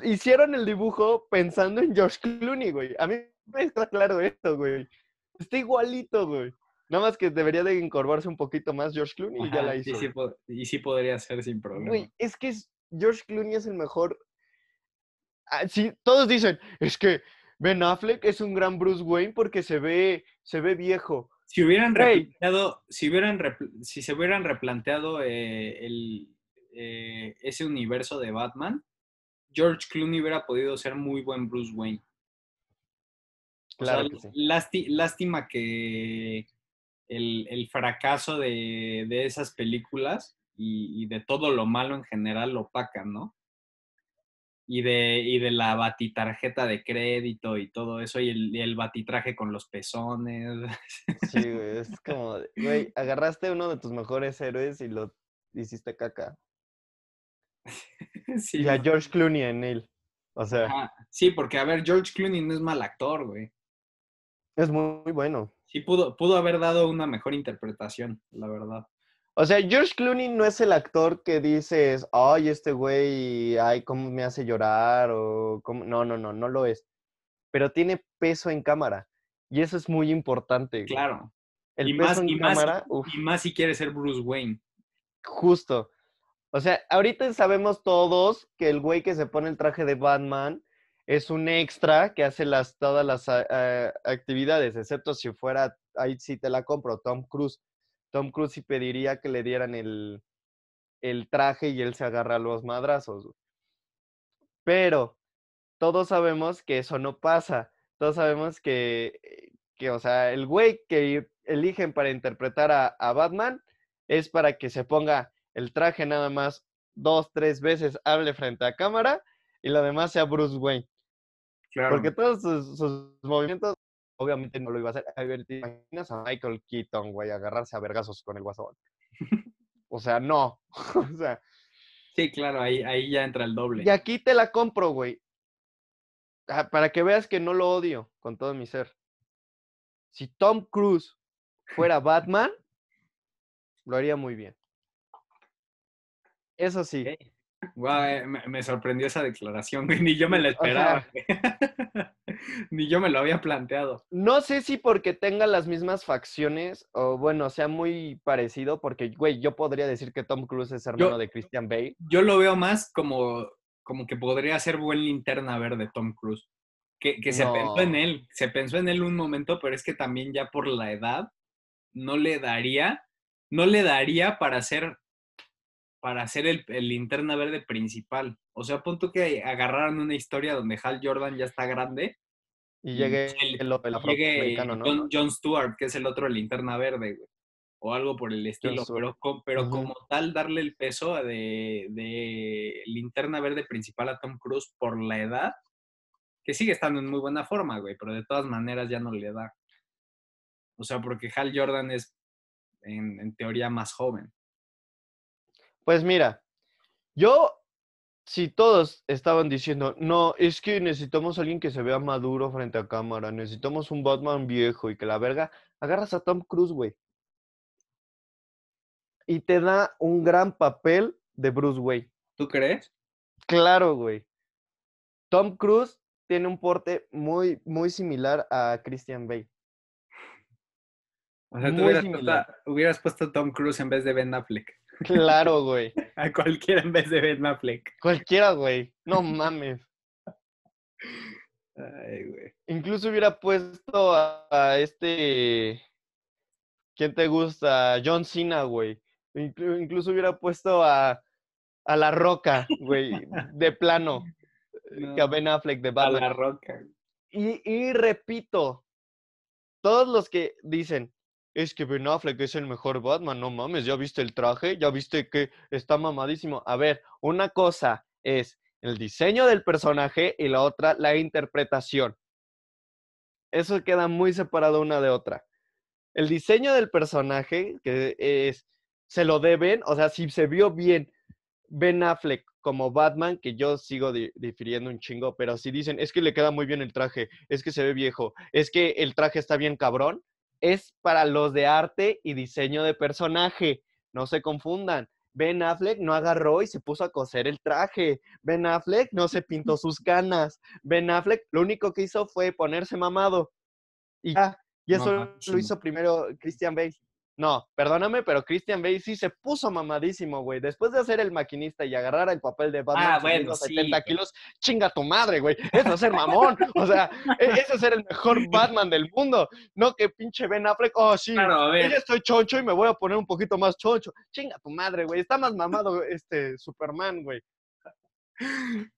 hicieron el dibujo pensando en George Clooney, güey. A mí me está claro esto, güey. Está igualito, güey. Nada más que debería de encorvarse un poquito más George Clooney y ya la hizo. sí, sí y sí podría ser sin problema. Güey, es que es- George Clooney es el mejor. Ah, sí, todos dicen, es que Ben Affleck es un gran Bruce Wayne porque se ve, se ve viejo. Si hubieran replanteado, si hubieran si se hubieran replanteado eh, el, eh, ese universo de Batman, George Clooney hubiera podido ser muy buen Bruce Wayne. O sea, Claro que sí. lástima que el, el fracaso de, de esas películas y, y de todo lo malo en general lo opacan, ¿no? Y de, y de la batitarjeta de crédito y todo eso, y el, y el batitraje con los pezones. Sí, güey, es como, güey, agarraste uno de tus mejores héroes y lo hiciste caca. sí, Y a. George Clooney en él. O sea, Ajá. Sí, porque a ver, George Clooney no es mal actor, güey. es muy, muy bueno. Sí, pudo, pudo haber dado una mejor interpretación, la verdad. O sea, George Clooney no es el actor que dices, ay, este güey, ay, cómo me hace llorar, o cómo... No, no, no, no lo es. Pero tiene peso en cámara. Y eso es muy importante. Claro. El y peso más, en y más, cámara, uf, y más si quiere ser Bruce Wayne. justo. O sea, ahorita sabemos todos que el güey que se pone el traje de Batman es un extra que hace las, todas las ah, ah, actividades, excepto si fuera, ahí sí te la compro, Tom Cruise. Tom Cruise sí pediría que le dieran el, el traje y él se agarra a los madrazos. Pero todos sabemos que eso no pasa. Todos sabemos que, eh, que o sea, el güey que eligen para interpretar a, a Batman es para que se ponga el traje nada más dos, tres veces, hable frente a cámara y lo demás sea Bruce Wayne. Claro. Porque todos sus, sus movimientos, obviamente no lo iba a hacer. A ver, ¿te imaginas a Michael Keaton, güey, agarrarse a vergazos con el guasón? O sea, no. o sea, Sí, claro, ahí, ahí ya entra el doble. y aquí te la compro, güey. Ah, Para que veas que no lo odio con todo mi ser. Si Tom Cruise fuera Batman, lo haría muy bien. Eso sí. Eh, me, me sorprendió esa declaración. Ni yo me la O sea- esperaba. Ni yo me lo había planteado. No sé si porque tenga las mismas facciones o bueno, sea muy parecido, porque, güey, yo podría decir que Tom Cruise es hermano de Christian Bale. Yo lo veo más como, como que podría ser buen linterna verde Tom Cruise. Que, que se pensó en él, se pensó en él un momento, pero es que también ya por la edad no le daría, no le daría para ser para hacer el, el linterna verde principal. O sea, punto que agarraron una historia donde Hal Jordan ya está grande. Y llegue el- el, el llegue. John, John Stewart, que es el otro linterna verde, güey. O algo por el estilo. Pero, pero como tal, darle el peso de, de linterna verde principal a Tom Cruise por la edad, que sigue estando en muy buena forma, güey, pero de todas maneras ya no le da. O sea, porque Hal Jordan es en, en teoría más joven. Pues mira, yo, si todos estaban diciendo, no, es que necesitamos a alguien que se vea maduro frente a cámara, necesitamos un Batman viejo y que la verga, agarras a Tom Cruise, güey. Y te da un gran papel de Bruce Wayne. ¿Tú crees? Claro, güey. Tom Cruise tiene un porte muy, muy similar a Christian Bale. O sea, tú hubieras, puesto, hubieras puesto Tom Cruise en vez de Ben Affleck. Claro, güey. A cualquiera en vez de Ben Affleck. Cualquiera, güey. No mames. Ay, güey. Incluso hubiera puesto a, a este. ¿Quién te gusta? John Cena, güey. Inclu- incluso hubiera puesto a, a La Roca, güey, de plano. Que a Ben Affleck de a Batman. la roca. Y, y repito, todos los que dicen, es que Ben Affleck es el mejor Batman, no mames, ¿ya viste el traje? ¿Ya viste que está mamadísimo? A ver, una cosa es el diseño del personaje y la otra la interpretación. Eso queda muy separado una de otra. El diseño del personaje, que es, se lo deben, o sea, si se vio bien Ben Affleck como Batman, que yo sigo di- difiriendo un chingo, pero si dicen, es que le queda muy bien el traje, es que se ve viejo, es que el traje está bien cabrón, es para los de arte y diseño de personaje. No se confundan. Ben Affleck no agarró y se puso a coser el traje. Ben Affleck no se pintó sus canas. Ben Affleck lo único que hizo fue ponerse mamado. Y ya. Y eso lo hizo primero Christian Bale. No, perdóname, pero Christian Bale sí se puso mamadísimo, güey. Después de hacer el maquinista y agarrar el papel de Batman Ah, bueno, sí, 70 pero- kilos, chinga tu madre, güey. Eso es ser mamón. O sea, e- eso es ser el mejor Batman del mundo. No que pinche Ben Affleck, oh, sí, Claro, a yo ver. estoy choncho y me voy a poner un poquito más choncho. Chinga tu madre, güey. Está más mamado este Superman, güey.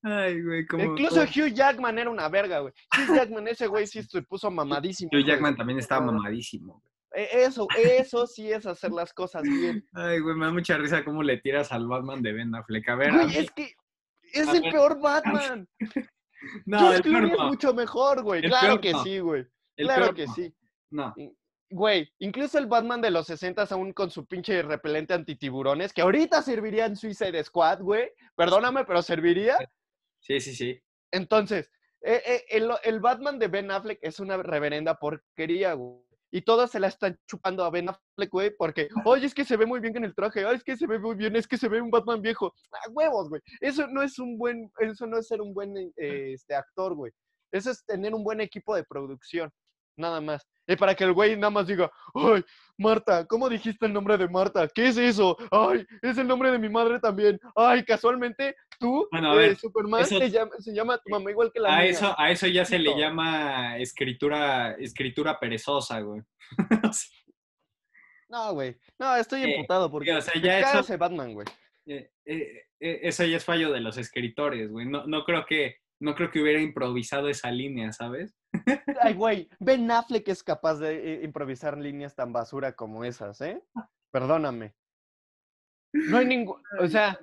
Ay, güey, como. Incluso Hugh Jackman era una verga, güey. Hugh Jackman, ese güey sí se puso mamadísimo. Hugh Jackman también estaba mamadísimo. E- Eso, eso sí es hacer las cosas bien. Ay, güey, me da mucha risa cómo le tiras al Batman de Ben Affleck. A ver, a Güey, es que es a el ver, peor Batman. no, George el peor es mucho mejor, güey. El Claro que no. sí, güey. El Claro que no. sí. No. Güey, incluso el Batman de los 60 aún con su pinche repelente antitiburones, que ahorita serviría en Suicide Squad, güey. Perdóname, pero serviría. Sí, sí, sí. Entonces, eh, eh, el, el Batman de Ben Affleck es una reverenda porquería, güey. Y todos se la están chupando a Ben Affleck, güey, porque, oye, es que se ve muy bien en el traje, ay, es que se ve muy bien, es que se ve un Batman viejo. ¡Ah, huevos, güey! Eso no es un buen, eso no es ser un buen eh, este, actor, güey. Eso es tener un buen equipo de producción, nada más. Y para que el güey nada más diga, ay, Marta, ¿cómo dijiste el nombre de Marta? ¿Qué es eso? Ay, es el nombre de mi madre también. Ay, casualmente, tú, Bueno, a eh, ver, Superman, eso- te llama- se llama tu mamá igual que la A mía. eso, a eso ya se le llama escritura, escritura perezosa, güey. No, güey. No, estoy Eh, emputado porque o sea, me ya eso- Batman, güey. Eh, eh, eso ya es fallo de los escritores, güey. No, no creo que, no creo que hubiera improvisado esa línea, ¿sabes? Ay, güey, Ben Affleck es capaz de eh, improvisar líneas tan basura como esas, ¿eh? Perdóname. No hay ningún, o sea,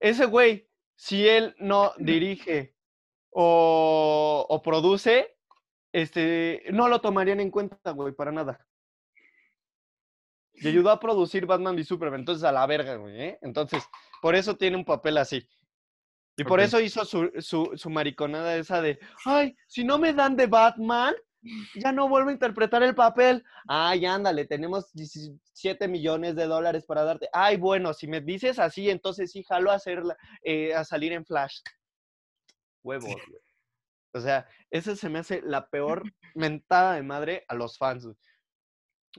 ese güey, si él no dirige o, o produce, este, no lo tomarían en cuenta, güey, para nada. Y ayudó a producir Batman y Superman, entonces a la verga, güey, ¿eh? Entonces, por eso tiene un papel así. Y por eso hizo su, su, su mariconada esa de, ay, si no me dan de Batman, ya no vuelvo a interpretar el papel. Ay, ándale, tenemos 17 millones de dólares para darte. Ay, bueno, si me dices así, entonces sí, jalo a, hacerla, eh, a salir en Flash. Huevos, güey. O sea, esa se me hace la peor mentada de madre a los fans.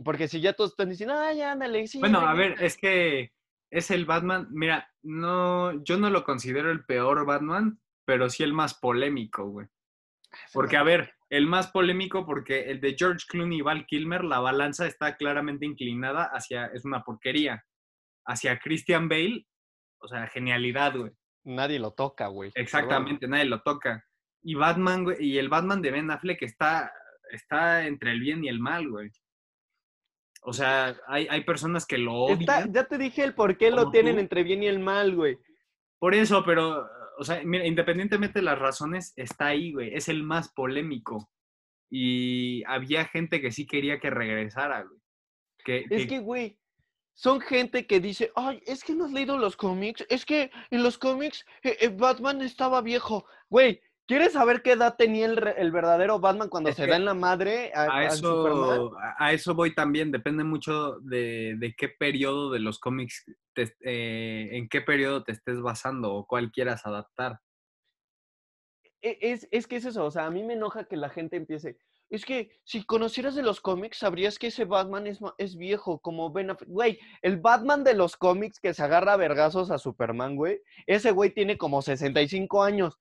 Porque si ya todos están diciendo, ay, ándale, sí. Bueno, a güey". ver, es que es el Batman. Mira, no, yo no lo considero el peor Batman, pero sí el más polémico, güey. Porque, a ver, el más polémico, porque el de George Clooney y Val Kilmer, la balanza está claramente inclinada hacia, es una porquería, hacia Christian Bale. o sea, genialidad, güey. Nadie lo toca, güey. Exactamente, nadie lo toca. Y Batman, güey, y el Batman de Ben Affleck está, está entre el bien y el mal, güey. O sea, hay, hay personas que lo Está- odian. ya te dije el por qué lo tienen tú. entre bien y el mal, güey. Por eso, pero, o sea, mira, independientemente de las razones, está ahí, güey. Es el más polémico. Y había gente que sí quería que regresara, güey. Que, Es que- que, güey, son gente que dice, ay, es que no has leído los cómics, es que en los cómics eh, eh, Batman estaba viejo. Güey, ¿quieres saber qué edad tenía el, el verdadero Batman cuando Es se da en la madre a, a, a Superman? eso, a- eso voy también. Depende mucho de, de qué periodo de los cómics, te- eh, en qué periodo te estés basando o cuál quieras adaptar. E- Es, es que es eso, o sea, a mí me enoja que la gente empiece. Es que si conocieras de los cómics, sabrías que ese Batman es, es viejo, como Ben Affleck. Güey, el Batman de los cómics que se agarra a vergazos a Superman, güey, ese güey tiene como 65 años.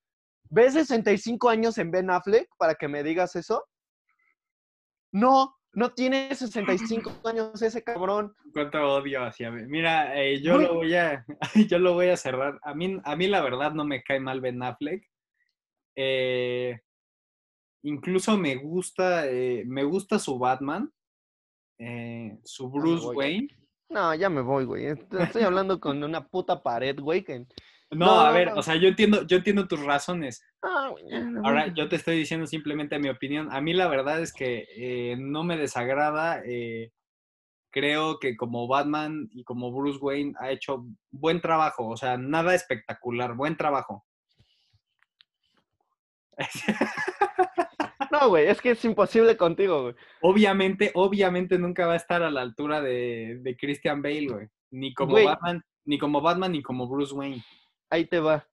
¿Ves 65 años en Ben Affleck para que me digas eso? No, no tiene 65 años ese cabrón. Cuánto odio hacia mí. Mira, eh, yo lo voy a, yo lo voy a cerrar. A mí, a mí la verdad no me cae mal Ben Affleck. Eh, incluso me gusta, eh, me gusta su Batman, eh, su Bruce. Wayne. No, ya me voy, güey. Est- Estoy hablando con una puta pared, güey. Que... No, No, a ver, o sea, yo entiendo, yo entiendo tus razones. Ah, no, Ahora, yo te estoy diciendo simplemente mi opinión. A mí la verdad es que eh, no me desagrada. eh, creo que como Batman y como Bruce Wayne ha hecho buen trabajo. O sea, nada espectacular, buen trabajo. No, güey, es que es imposible contigo, güey. Obviamente, obviamente nunca va a estar a la altura de, de Christian Bale, güey. Ni como. Batman, ni como Batman, ni como Bruce Wayne. Ahí te va.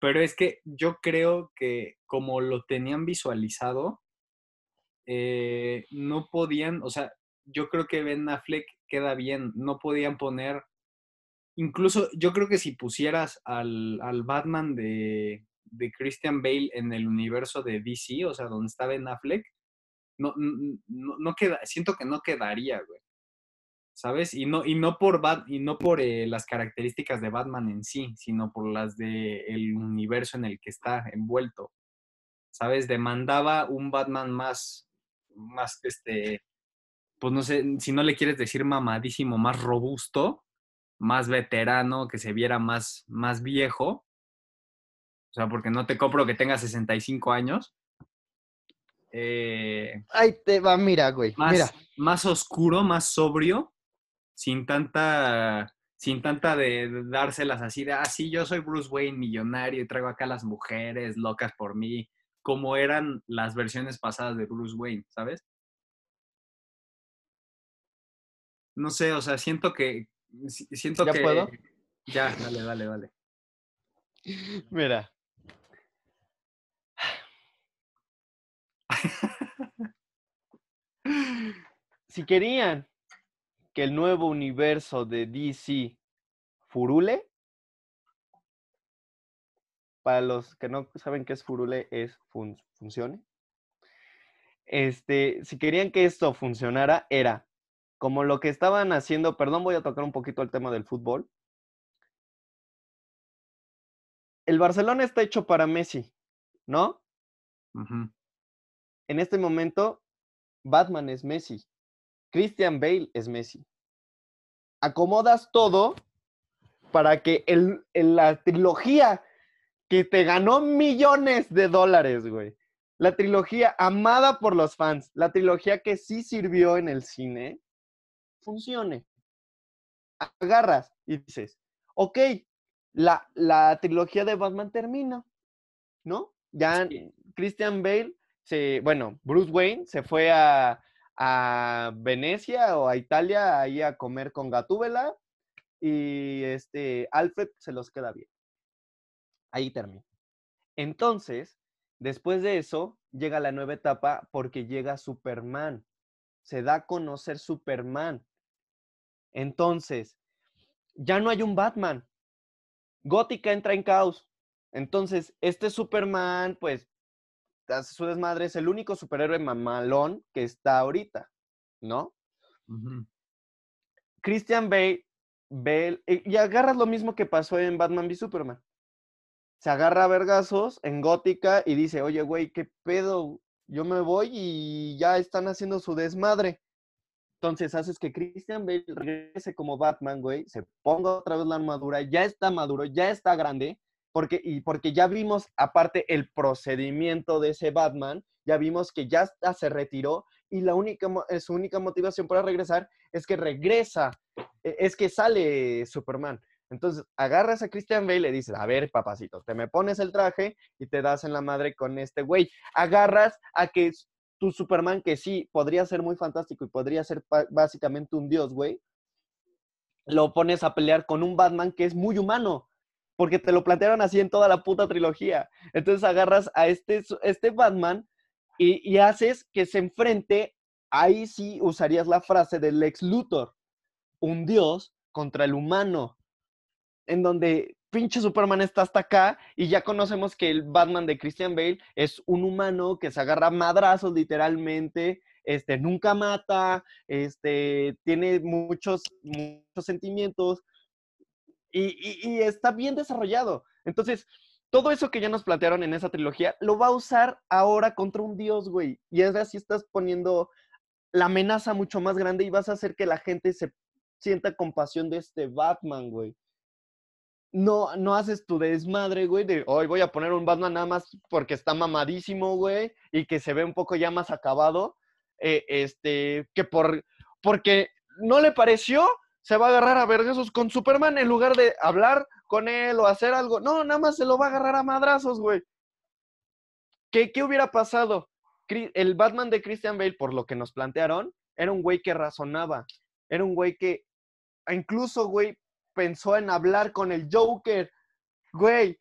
Pero es que yo creo que como lo tenían visualizado, eh, no podían, o sea, yo creo que Ben Affleck queda bien, no podían poner, incluso yo creo que si pusieras al, al Batman de, de Christian Bale en el universo de DC, o sea, donde está Ben Affleck, no, no, no queda, siento que no quedaría, güey. ¿Sabes? Y no, y no por, Bat- y no por eh, las características de Batman en sí, sino por las del universo en el que está envuelto. ¿Sabes? Demandaba un Batman más, más, este, pues no sé, si no le quieres decir mamadísimo, más robusto, más veterano, que se viera más, más viejo. O sea, porque no te compro que tenga 65 años. Eh, Ahí te va, mira, güey. más, Mira. más oscuro, más sobrio, sin tanta, sin tanta de, de dárselas así de, ah, sí, yo soy Bruce Wayne, millonario, y traigo acá a las mujeres locas por mí, como eran las versiones pasadas de Bruce Wayne, ¿sabes? No sé, o sea, siento que, si- siento ¿Ya que... puedo? Ya, dale, dale, dale. Mira. Si querían que el nuevo universo de DC furule, para los que no saben qué es furule, es fun- funcione. Este, si querían que esto funcionara, era como lo que estaban haciendo, perdón, voy a tocar un poquito el tema del fútbol. El Barcelona está hecho para Messi, ¿no? En este momento, Batman es Messi. Christian Bale es Messi. Acomodas todo para que el, el- la trilogía que te ganó millones de dólares, güey. La trilogía amada por los fans, la trilogía que sí sirvió en el cine, funcione. Agarras y dices, ok, la, la trilogía de Batman termina, ¿no? Ya. Christian Bale, se, bueno, Bruce Wayne se fue a, a Venecia o a Italia ahí a comer con Gatúbela y este Alfred se los queda bien. Ahí termina. Entonces, después de eso, llega la nueva etapa porque llega Superman. Se da a conocer Superman. Entonces, ya no hay un Batman. Gótica entra en caos. Entonces, este Superman, pues, hace su desmadre, es el único superhéroe mamalón que está ahorita, ¿no? Christian Bale ve, y y agarras lo mismo que pasó en Batman v Superman. Se agarra a vergazos en Gótica y dice, oye, güey, ¿qué pedo? Yo me voy y ya están haciendo su desmadre. Entonces haces que Christian Bale regrese como Batman, güey, se ponga otra vez la armadura, ya está maduro, ya está grande, porque, y porque ya vimos, aparte, el procedimiento de ese Batman, ya vimos que ya se retiró y la única, eh, su única motivación para regresar es que regresa, e- es que sale Superman. Entonces, agarras a Christian Bale y le dices, a ver, papacito, te me pones el traje y te das en la madre con este güey. Agarras a que tu Superman, que sí, podría ser muy fantástico y podría ser básicamente un dios, güey, lo pones a pelear con un Batman que es muy humano, porque te lo plantearon así en toda la puta trilogía. Entonces agarras a este, este Batman y, y haces que se enfrente, ahí sí usarías la frase del Lex Luthor, un dios contra el humano, en donde pinche Superman está hasta acá y ya conocemos que el Batman de Christian Bale es un humano que se agarra madrazos literalmente, este, nunca mata, este, tiene muchos, muchos sentimientos y, está bien desarrollado. Entonces, todo eso que ya nos plantearon en esa trilogía, lo va a usar ahora contra un dios, güey. Y es así estás poniendo la amenaza mucho más grande y vas a hacer que la gente se sienta compasión de este Batman, güey. No, no haces tu desmadre, güey, de hoy voy a poner un Batman nada más porque está mamadísimo, güey, y que se ve un poco ya más acabado. eh, este, que por, porque no le pareció, se va a agarrar a vergazos con Superman en lugar de hablar con él o hacer algo. No, nada más se lo va a agarrar a madrazos, güey. ¿Qué, qué hubiera pasado? El Batman de Christian Bale, por lo que nos plantearon, era un güey que razonaba. Era un güey que incluso, güey, pensó en hablar con el Joker. Güey,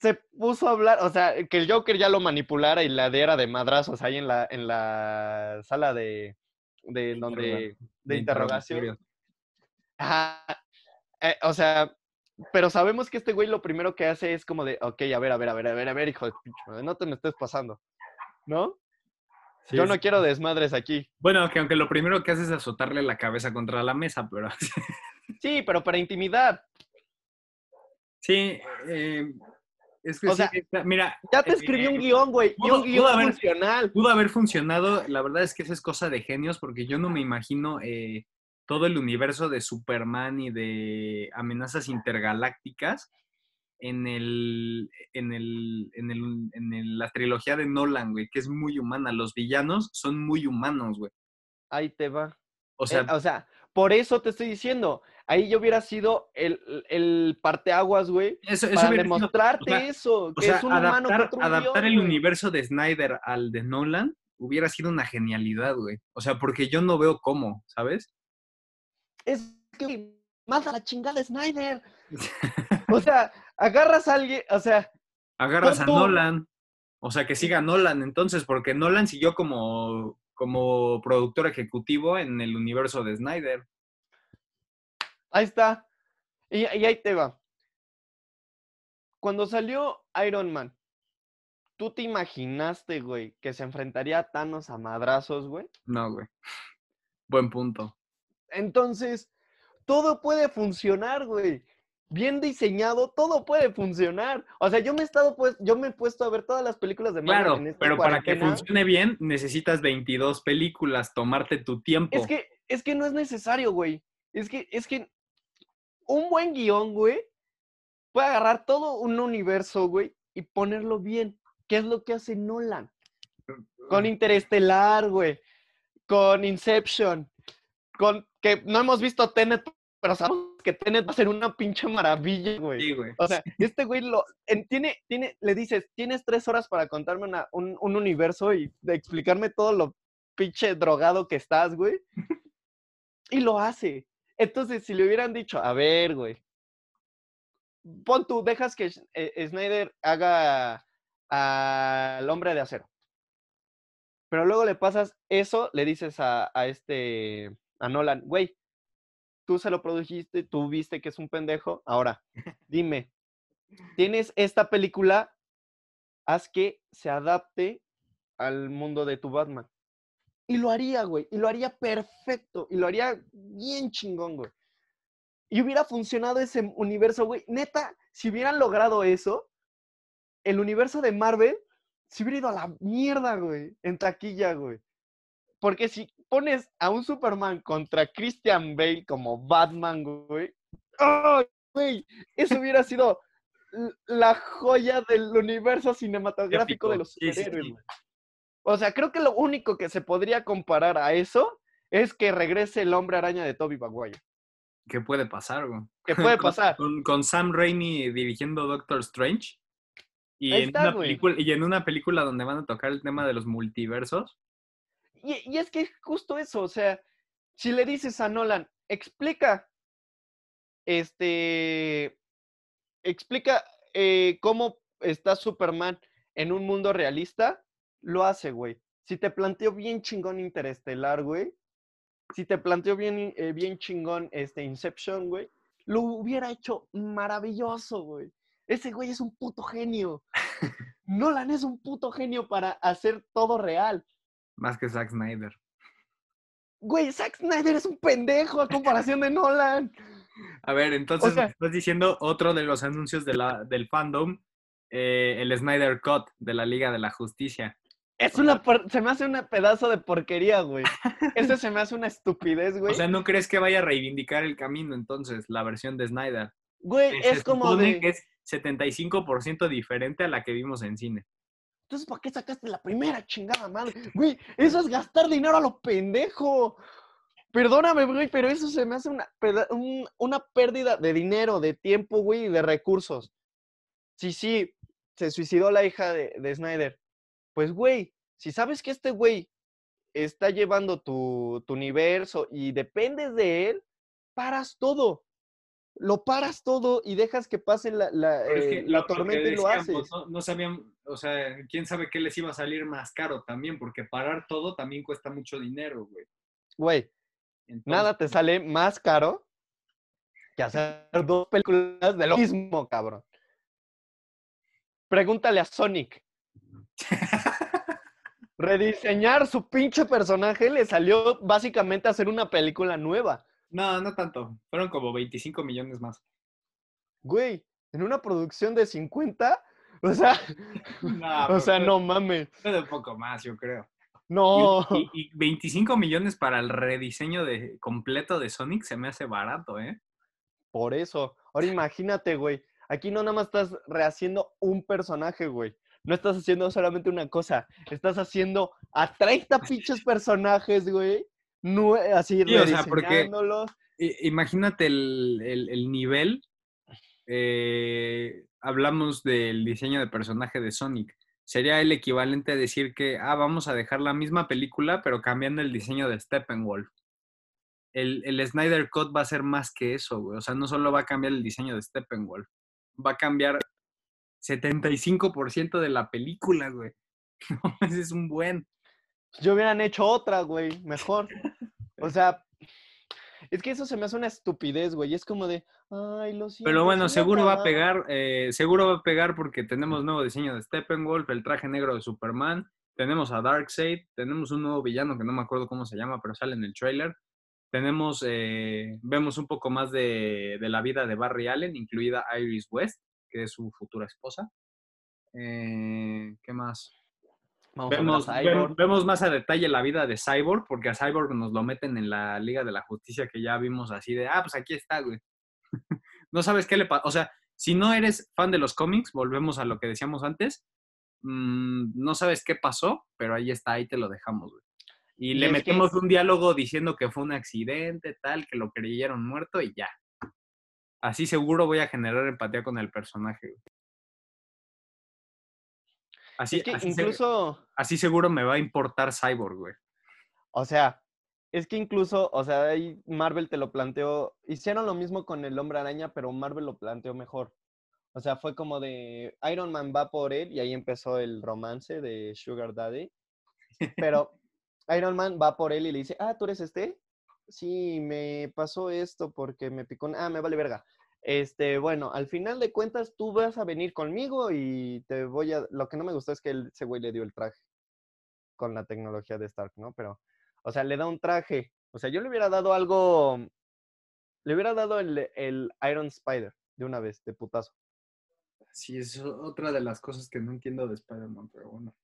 se puso a hablar, o sea, que el Joker ya lo manipulara y la diera de madrazos ahí en la, en la sala de, de donde, de interrogación. Ajá. Eh, o sea, pero sabemos que este güey lo primero que hace es como de, ok, a ver, a ver, a ver, a ver, a ver, hijo de pinche no te me estés pasando, ¿no? Sí, Yo no sí. quiero desmadres aquí. Bueno, que aunque lo primero que hace es azotarle la cabeza contra la mesa, pero Sí, pero para intimidad. sí, eh, es que O sí, sea, está- mira, Ya te eh, escribí un guion, güey, y un guion pudo haber- funcional. pudo haber funcionado. La verdad es que esa es cosa de genios, porque yo no me imagino eh, todo el universo de Superman y de amenazas intergalácticas en el, en el, en el, en el- la trilogía de Nolan, güey, que es muy humana. Los villanos son muy humanos, güey. Ahí te va. O sea, Eh, o sea, por eso te estoy diciendo, ahí yo hubiera sido el, el parteaguas, güey, eso, eso para sido- demostrarte o sea, eso, o que sea, es un humano adaptar, contra un adaptar el güey. universo de Snyder al de Nolan hubiera sido una genialidad, güey. O sea, porque yo no veo cómo, ¿sabes? Es que, más a la chingada Snyder. O sea, agarras a alguien, o sea, Agarras a Nolan. O sea, que siga Nolan entonces, porque Nolan siguió como, como productor ejecutivo en el universo de Snyder. ahí está. Y, y ahí te va. Cuando salió Iron Man, ¿tú te imaginaste, güey, que se enfrentaría a Thanos a madrazos, güey? No, güey. Buen punto. Entonces, todo puede funcionar, güey. Bien diseñado, todo puede funcionar. O sea, yo me he estado pues, yo me he puesto a ver todas las películas de Marvel Claro, en esta pero para que funcione bien necesitas 22 películas, tomarte tu tiempo. Es que, es que no es necesario, güey. Es que, es que un buen guion, güey, puede agarrar todo un universo, güey, y ponerlo bien. ¿Qué es lo que hace Nolan? Con Interestelar, güey. Con Inception. Con que no hemos visto Tenet, pero sabemos que Tenet va a ser una pinche maravilla, güey. Sí, güey. O sea, este güey lo en- tiene, tiene, le dices, tienes tres horas para contarme una- un, un universo y de explicarme todo lo pinche drogado que estás, güey. Y lo hace. Entonces, si le hubieran dicho, a ver, güey, pon tú, dejas que eh, Snyder haga al hombre de acero. Pero luego le pasas eso, le dices a, a este, a Nolan, güey, tú se lo produjiste, tú viste que es un pendejo, ahora, dime, tienes esta película, haz que se adapte al mundo de tu Batman. Y lo haría, güey, y lo haría perfecto, y lo haría bien chingón, güey. y hubiera funcionado ese universo, güey. Neta, si hubieran logrado eso, el universo de Marvel se hubiera ido a la mierda, güey, en taquilla, güey. Porque si pones a un Superman contra Christian Bale como Batman, güey, ¡ay, güey! Eso hubiera sido la joya del universo cinematográfico de los Sí, sí, sí. superhéroes, güey. O sea, creo que lo único que se podría comparar a eso es que regrese el hombre araña de Toby Maguire. ¿Qué puede pasar, güey? ¿Qué puede Con- pasar? Con, con Sam Raimi dirigiendo Doctor Strange. Y Ahí en, está, una güey. película, y en una película donde van a tocar el tema de los multiversos. Y, y es que es justo eso, o sea, si le dices a Nolan, explica, este, explica eh, cómo está Superman en un mundo realista, lo hace, güey. Si te planteó bien chingón Interestelar, güey, si te planteó bien, eh, bien chingón este Inception, güey, lo hubiera hecho maravilloso, güey. Ese güey es un puto genio. Nolan es un puto genio para hacer todo real. Más que Zack Snyder. Güey, Zack Snyder es un pendejo a comparación de Nolan. A ver, entonces sea- me estás diciendo otro de los anuncios de la, del fandom, eh, el Snyder Cut de la Liga de la Justicia. Es una se me hace una pedazo de porquería, güey. Ese se me hace una estupidez, güey. O sea, ¿no crees que vaya a reivindicar el camino entonces, la versión de Snyder? güey, es como de. que es 75% diferente a la que vimos en cine. Entonces, ¿para qué sacaste la primera chingada madre? Güey, eso es gastar dinero a lo pendejo. Perdóname, güey, pero eso se me hace una, una pérdida de dinero, de tiempo, güey, y de recursos. Sí, sí, se suicidó la hija de, de Snyder. Pues, güey, si sabes que este güey está llevando tu, tu universo y dependes de él, paras todo. Lo paras todo y dejas que pase la, la, eh, la lo- lo que tormenta y lo haces. No, no sabían, o sea, quién sabe qué les iba a salir más caro también, porque parar todo también cuesta mucho dinero, güey. Güey, Entonces, nada te sale más caro que hacer dos películas de lo mismo, cabrón. Pregúntale a Sonic. Rediseñar su pinche personaje le salió básicamente a hacer una película nueva. No, no tanto. Fueron como 25 millones más. Güey, en una producción de 50, o sea, No, o pero sea, no mames. de un poco más, yo creo. Y- No. Y, y 25 millones para el rediseño de, completo de Sonic se me hace barato, ¿eh? Por eso. Ahora imagínate, güey. Aquí no nada más estás rehaciendo un personaje, güey. No estás haciendo solamente una cosa. Estás haciendo a 30 pinches personajes, güey. Así, Sí, o sea, porque- Imagínate el, el- el nivel. eh, hablamos del diseño de personaje de Sonic. Sería el equivalente a decir que, ah, vamos a dejar la misma película, pero cambiando el diseño de Steppenwolf. El, el Snyder Cut va a ser más que eso, güey. O sea, no solo va a cambiar el diseño de Steppenwolf, va a cambiar 75% de la película, güey. No, ese es un buen. Yo hubieran hecho otra, güey. Mejor. O sea, es que eso se me hace una estupidez, güey. Es como de, ay, lo siento. Pero bueno, seguro va a acababa". pegar, eh, seguro va a pegar porque tenemos nuevo diseño de Steppenwolf, el traje negro de Superman, tenemos a Darkseid, tenemos un nuevo villano que no me acuerdo cómo se llama, pero sale en el trailer. Tenemos, eh, vemos un poco más de, de la vida de Barry Allen, incluida Iris West, que es su futura esposa. Eh, ¿Qué más? Vamos a Vemos, Cyborg. vemos más a detalle la vida de Cyborg, porque a Cyborg nos lo meten en la Liga de la Justicia que ya vimos así de, ah, pues aquí está, güey. no sabes qué le pasa. O sea, si no eres fan de los cómics, volvemos a lo que decíamos antes, mm, no sabes qué pasó, pero ahí está, ahí te lo dejamos, güey. Y, Y le que- metemos un diálogo diciendo que fue un accidente, tal, que lo creyeron muerto y ya. Así seguro voy a generar empatía con el personaje, güey. Así, Es que así se- incluso, así seguro me va a importar Cyborg, güey. o sea, es que incluso, o sea, ahí Marvel te lo planteó, hicieron lo mismo con el Hombre Araña, pero Marvel lo planteó mejor. O sea, fue como de Iron Man va por él y ahí empezó el romance de Sugar Daddy. Pero Iron Man va por él y le dice, ah, ¿tú eres este? Sí, me pasó esto porque me picó. Ah, me vale verga. Este, bueno, al final de cuentas tú vas a venir conmigo y te voy a... Lo que no me gustó es que ese güey le dio el traje con la tecnología de Stark, ¿no? Pero, o sea, le da un traje. O sea, yo le hubiera dado algo le hubiera dado el, el Iron Spider de una vez, de putazo. Sí, es otra de las cosas que no entiendo de Spider-Man, pero bueno.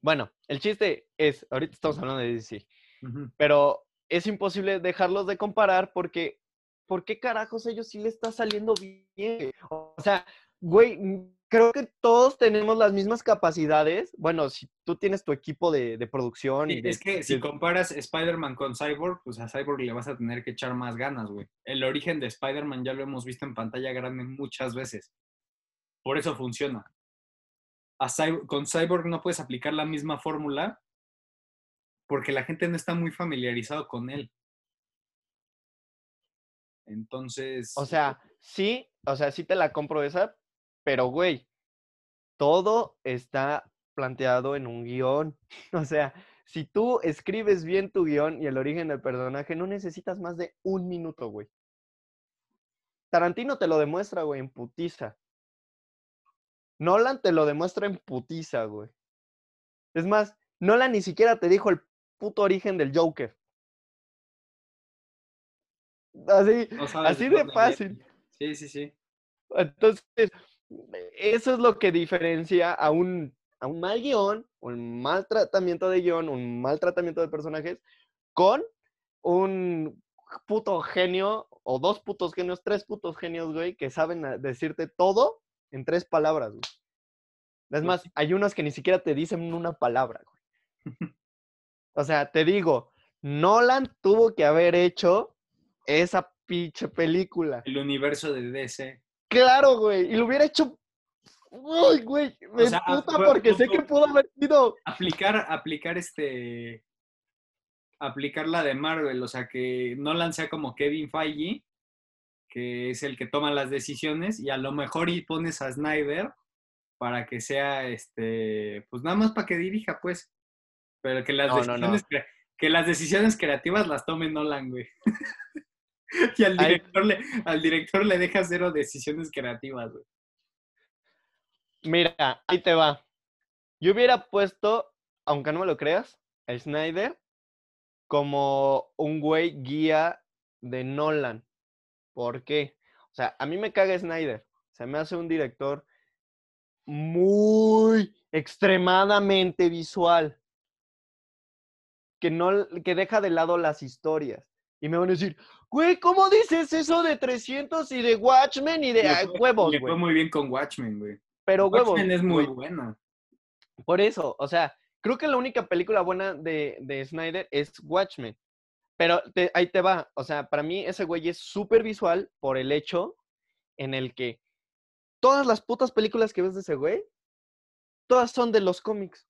Bueno, el chiste es, ahorita estamos hablando de DC, Ujú. pero es imposible dejarlos de comparar porque, ¿por qué carajos ellos sí le está saliendo bien? O sea, güey, mm, creo que todos tenemos las mismas capacidades. Bueno, si tú tienes tu equipo de, de producción Sí, y de, es que si comparas Spider-Man con Cyborg, pues a Cyborg le vas a tener que echar más ganas, güey. El origen de Spider-Man ya lo hemos visto en pantalla grande muchas veces. Por eso funciona. A con Cyborg no puedes aplicar la misma fórmula porque la gente no está muy familiarizado con él. Entonces, O sea, sí, o sea, sí te la compro esa, pero güey, todo está planteado en un guion. O sea, si tú escribes bien tu guion y el origen del personaje, no necesitas más de un minuto, güey. Tarantino te lo demuestra, güey, en putiza. Nolan te lo demuestra en putiza, güey. Es más, Nolan ni siquiera te dijo el puto origen del Joker. Así, no así de fácil. Sí, sí, sí. Entonces, eso es lo que diferencia a un, a un mal guion, un mal tratamiento de guion, un mal tratamiento de personajes, con un puto genio, o dos putos genios, tres putos genios, güey, que saben decirte todo en tres palabras, güey. Es más, hay unos que ni siquiera te dicen una palabra, güey. O sea, te digo, Nolan tuvo que haber hecho esa pinche película. El universo de DC. Claro, güey. Y lo hubiera hecho. Uy, güey. Me sea, emputa fue- porque sé que pudo haber sido. aplicar, aplicar este, aplicar la de Marvel, o sea, que Nolan sea como Kevin Feige, que es el que toma las decisiones, y a lo mejor y pones a Snyder para que sea, este, pues nada más para que dirija, pues, pero que las, No, no, no. decisiones, cre- que las decisiones creativas las tome Nolan, güey. y al director, le, al director le deja cero decisiones creativas, güey. Mira, ahí te va. Yo hubiera puesto, aunque no me lo creas, a Snyder como un güey guía de Nolan. ¿Por qué? O sea, a mí me caga Snyder. Se me hace un director muy extremadamente visual. Que no, que deja de lado las historias. Y me van a decir, güey, ¿cómo dices eso de 300 y de Watchmen y de ah, fue- huevos, le fue muy bien con Watchmen, güey. Pero huevos. Watchmen es muy güey. buena. Por eso, o sea, creo que la única película buena de, de Snyder es Watchmen. Pero te- ahí te va. O sea, para mí ese güey es súper visual por el hecho en el que todas las putas películas que ves de ese güey, todas son de los cómics.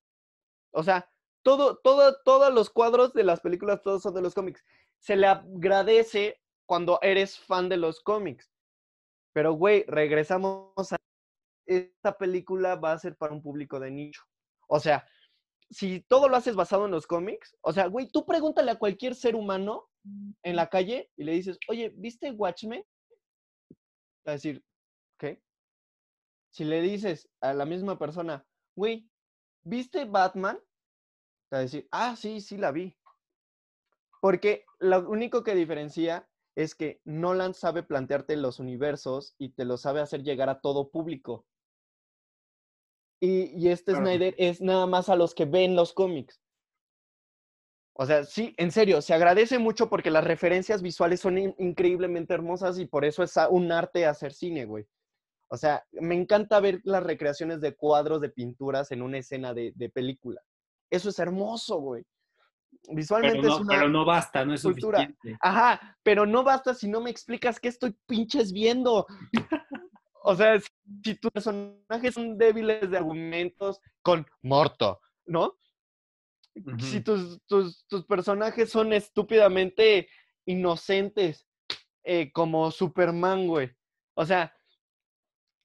O sea, todo, todo, todos los cuadros de las películas, todos son de los cómics. Se le agradece cuando eres fan de los cómics. Pero, güey, regresamos a esta película va a ser para un público de nicho. O sea, si todo lo haces basado en los cómics, o sea, güey, tú pregúntale a cualquier ser humano en la calle y le dices, oye, ¿viste Watchmen? Va a decir, ¿qué? Si le dices a la misma persona, güey, ¿viste Batman? Va a decir, ah, sí, sí la vi. Porque lo único que diferencia es que Nolan sabe plantearte los universos y te lo sabe hacer llegar a todo público. Y, y este Claro. Snyder es nada más a los que ven los cómics. O sea, sí, en serio, se agradece mucho porque las referencias visuales son in- increíblemente hermosas y por eso es un arte hacer cine, güey. O sea, me encanta ver las recreaciones de cuadros de pinturas en una escena de, de película. Eso es hermoso, güey. Visualmente Pero es una... pero no basta, no es cultura. suficiente. Ajá, pero no basta si no me explicas qué estoy pinches viendo. o sea, si, tus personajes son débiles de argumentos con morto, ¿no? Si tus, tus, tus personajes son estúpidamente inocentes, eh, como Superman, güey. O sea,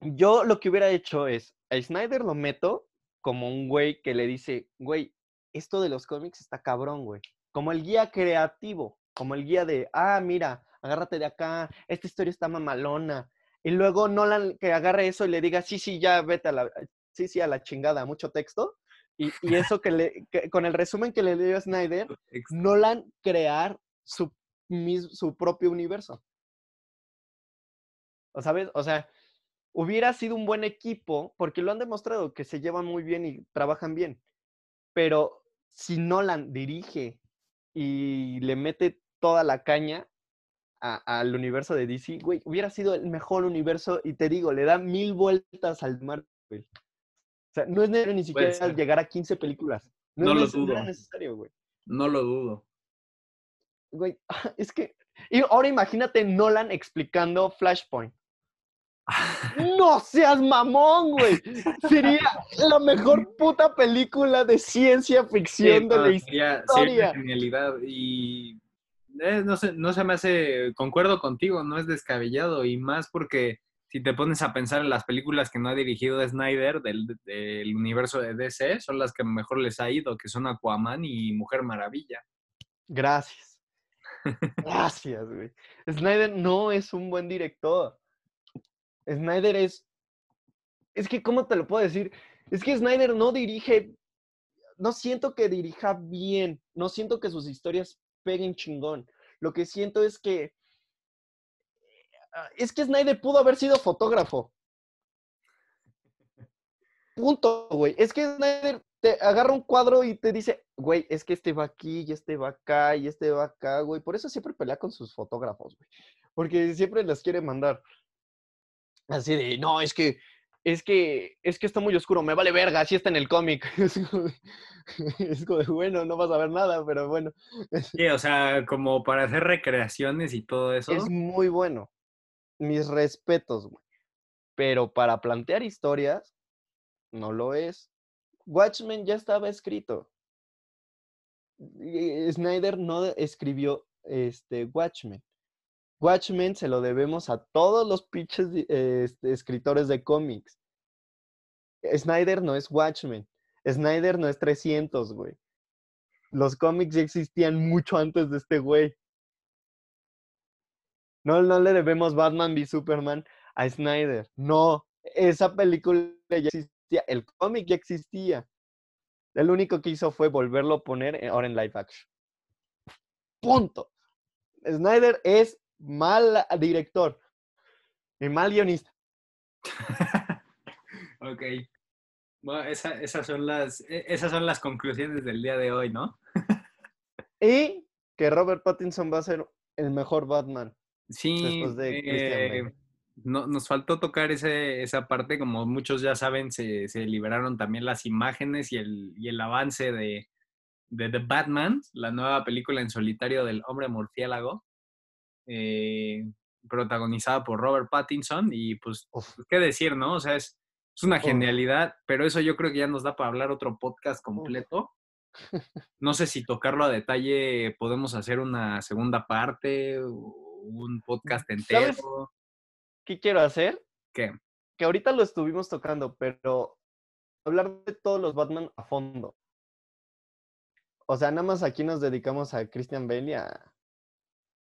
yo lo que hubiera hecho es, a Snyder lo meto como un güey que le dice, güey, esto de los cómics está cabrón, güey. Como el guía creativo, como el guía de, ah, mira, agárrate de acá, esta historia está mamalona. Y luego Nolan que agarre eso y le diga, sí, sí, ya vete a la, sí, sí, a la chingada, mucho texto. Y, y eso que le, que- con el resumen que le dio Snyder, Ex- Nolan crear su, mis- su propio universo. ¿sabes? O sea, hubiera sido un buen equipo, porque lo han demostrado que se llevan muy bien y trabajan bien. Pero si Nolan dirige y le mete toda la caña al universo de DC, güey, hubiera sido el mejor universo y te digo, le da mil vueltas al Marvel. O sea, no es necesario ni siquiera llegar a 15 películas. No, lo dudo. necesario, güey. No lo dudo. Güey, es que... Y ahora imagínate Nolan explicando Flashpoint. No seas mamón, güey. Sería la mejor puta película de ciencia ficción de la historia. Sería genialidad y eh, no, sé, no se me hace, concuerdo contigo, no es descabellado y más porque si te pones a pensar en las películas que no ha dirigido Snyder del, del universo de DC, son las que mejor les ha ido, que son Aquaman y Mujer Maravilla. Gracias. Gracias, güey. Snyder no es un buen director. Snyder es. Es que, ¿cómo te lo puedo decir? Es que Snyder no dirige. No siento que dirija bien. No siento que sus historias peguen chingón. Lo que siento es que. Es que Snyder pudo haber sido fotógrafo. Punto, güey. Es que Snyder te agarra un cuadro y te dice, güey, es que este va aquí, y este va acá, y este va acá, güey. Por eso siempre pelea con sus fotógrafos, güey. Porque siempre las quiere mandar. Así de, no, es que, es que, es que está muy oscuro, me vale verga, así está en el cómic. Es como, de, bueno, no vas a ver nada, pero bueno. Sí, o sea, como para hacer recreaciones y todo eso. Es muy bueno. Mis respetos, güey. Pero para plantear historias, no lo es. Watchmen ya estaba escrito. Snyder no escribió este Watchmen. Watchmen se lo debemos a todos los pinches este, escritores de cómics. Snyder no es Watchmen. Snyder no es 300, güey. Los cómics ya existían mucho antes de este güey. No, no le debemos Batman v Superman a Snyder. No, esa película ya existía. El cómic ya existía. El único que hizo fue volverlo a poner ahora en live action. Punto. Snyder es mal director y mal guionista. ok. Bueno, esas, son las, e, esas son las conclusiones del día de hoy, ¿no? y que Robert Pattinson va a ser el mejor Batman. Sí, eh, no, nos faltó tocar ese, esa parte, como muchos ya saben, se, se liberaron también las imágenes y el, y el avance de, de The Batman, la nueva película en solitario del hombre murciélago. Eh, protagonizada por Robert Pattinson y pues, pues, qué decir, ¿no? O sea, es, es una genialidad, pero eso yo creo que ya nos da para hablar otro podcast completo. No sé si tocarlo a detalle, podemos hacer una segunda parte, un podcast entero. ¿Qué quiero hacer? ¿Qué? Que ahorita lo estuvimos tocando, pero hablar de todos los Batman a fondo. O sea, nada más aquí nos dedicamos a Christian Bale y a,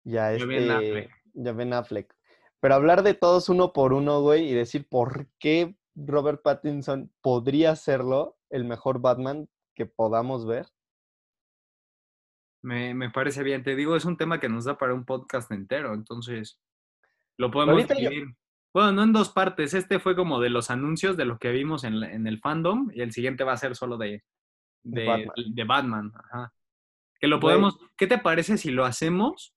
ya este, Ben Affleck. Ya Ben Affleck. Pero hablar de todos uno por uno, güey, y decir por qué Robert Pattinson podría serlo el mejor Batman que podamos ver. Me, me, parece bien. Te digo, es un tema que nos da para un podcast entero, entonces lo podemos dividir. Bueno, no en dos partes. Este fue como de los anuncios de lo que vimos en, en el fandom y el siguiente va a ser solo de, de Batman. De Batman. Ajá. Que lo podemos. ¿Qué te parece si lo hacemos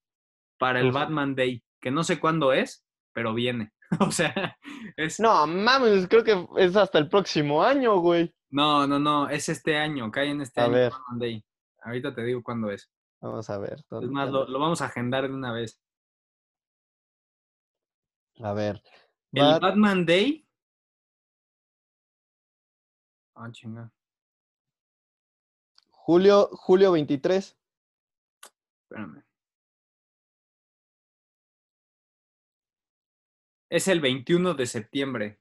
para el Batman Day, que no sé cuándo es, pero viene. o sea, es... No, mames, creo que es hasta el próximo año, güey. No, no, no, es este año, cae en este año Batman Day. Ahorita te digo cuándo es. Vamos a ver. Es más, lo, vamos a agendar de una vez. A ver. El Batman Day. Ah, chinga. Julio, julio 23. Espérame. Es el 21 de septiembre.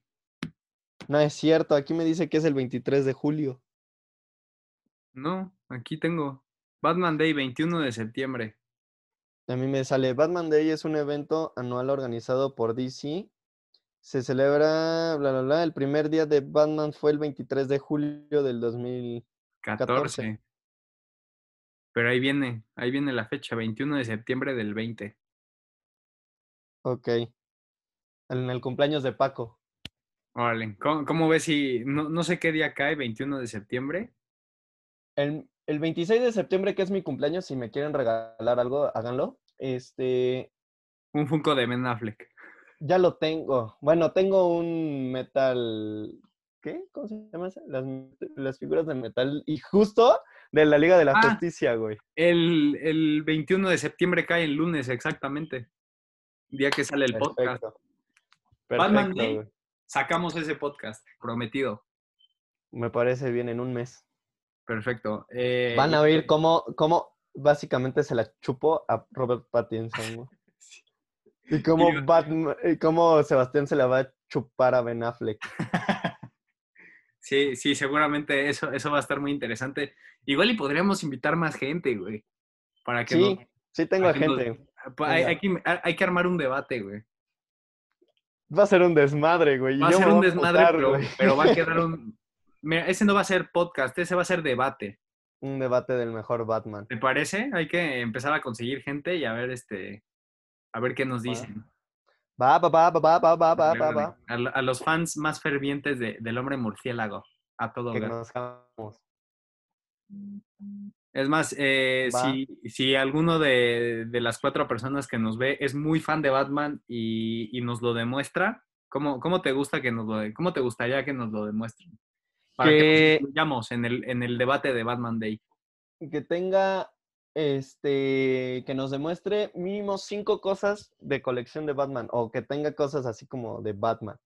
No es cierto, aquí me dice que es el 23 de julio. No, aquí tengo Batman Day 21 de septiembre. A mí me sale Batman Day es un evento anual organizado por DC. Se celebra, bla, bla, bla. El primer día de Batman fue el 23 de julio del 2014. Pero ahí viene, ahí viene la fecha, 21 de septiembre del 20. Ok. En el cumpleaños de Paco. Órale, ¿cómo, cómo ves si, no, no sé qué día cae, 21 de septiembre? El, el 26 de septiembre, que es mi cumpleaños, si me quieren regalar algo, háganlo. Este, Un Funko de Ben Affleck. ya lo tengo. Bueno, tengo un metal. ¿Qué? ¿Cómo se llama? Las, las figuras de metal. Y justo de la Liga de la Ah. Justicia, güey. El, el 21 de septiembre cae el lunes, exactamente. Día que sale el podcast. Perfecto. Batman Day. Sacamos ese podcast, prometido. Me parece bien en un mes. Perfecto. Eh, Van a oír cómo, cómo básicamente se la chupó a Robert Pattinson. Y cómo, Y- Batman, y cómo Sebastián se la va a chupar a Ben Affleck. Sí, sí, seguramente eso, eso va a estar muy interesante. Igual y podríamos invitar más gente, güey. Para que Sí, sí tengo nos- gente. hay, hay que, hay que armar un debate, güey. Va a ser un desmadre, güey. Va a ser un desmadre, pero, va a quedar un... Mira, ese no va a ser podcast, ese va a ser debate. Un debate del mejor Batman. ¿Te parece? Hay que empezar a conseguir gente y a ver este... A ver qué nos dicen. Va, va, va, va, va, va, va, va, va. A, a los fans más fervientes de- del hombre murciélago. A todo Que nos. Es más, eh, si, si alguno de, de las cuatro personas que nos ve es muy fan de Batman y, y nos lo demuestra, ¿cómo, cómo te gusta que nos lo cómo te gustaría que nos lo demuestren? Para que, Que- nos incluyamos en el, en el debate de Batman Day. Que tenga, este, que nos demuestre mínimo cinco cosas de colección de Batman. O que tenga cosas así como de Batman.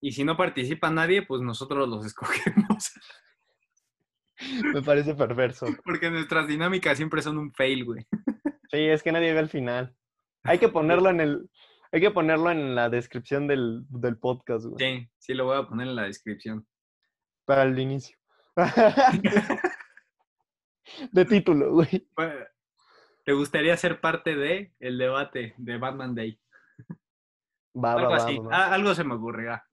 Y si no participa nadie, pues nosotros los escogemos. Me parece perverso. Porque nuestras dinámicas siempre son un fail, güey. Sí, es que nadie ve el final. Hay que ponerlo en el, hay que ponerlo en la descripción del, del podcast, güey. Sí, sí, lo voy a poner en la descripción. Para el inicio. de título, güey. ¿Te gustaría ser parte de el debate de Batman Day? Va, Algo va, así. va. Ah, algo se me ocurrirá.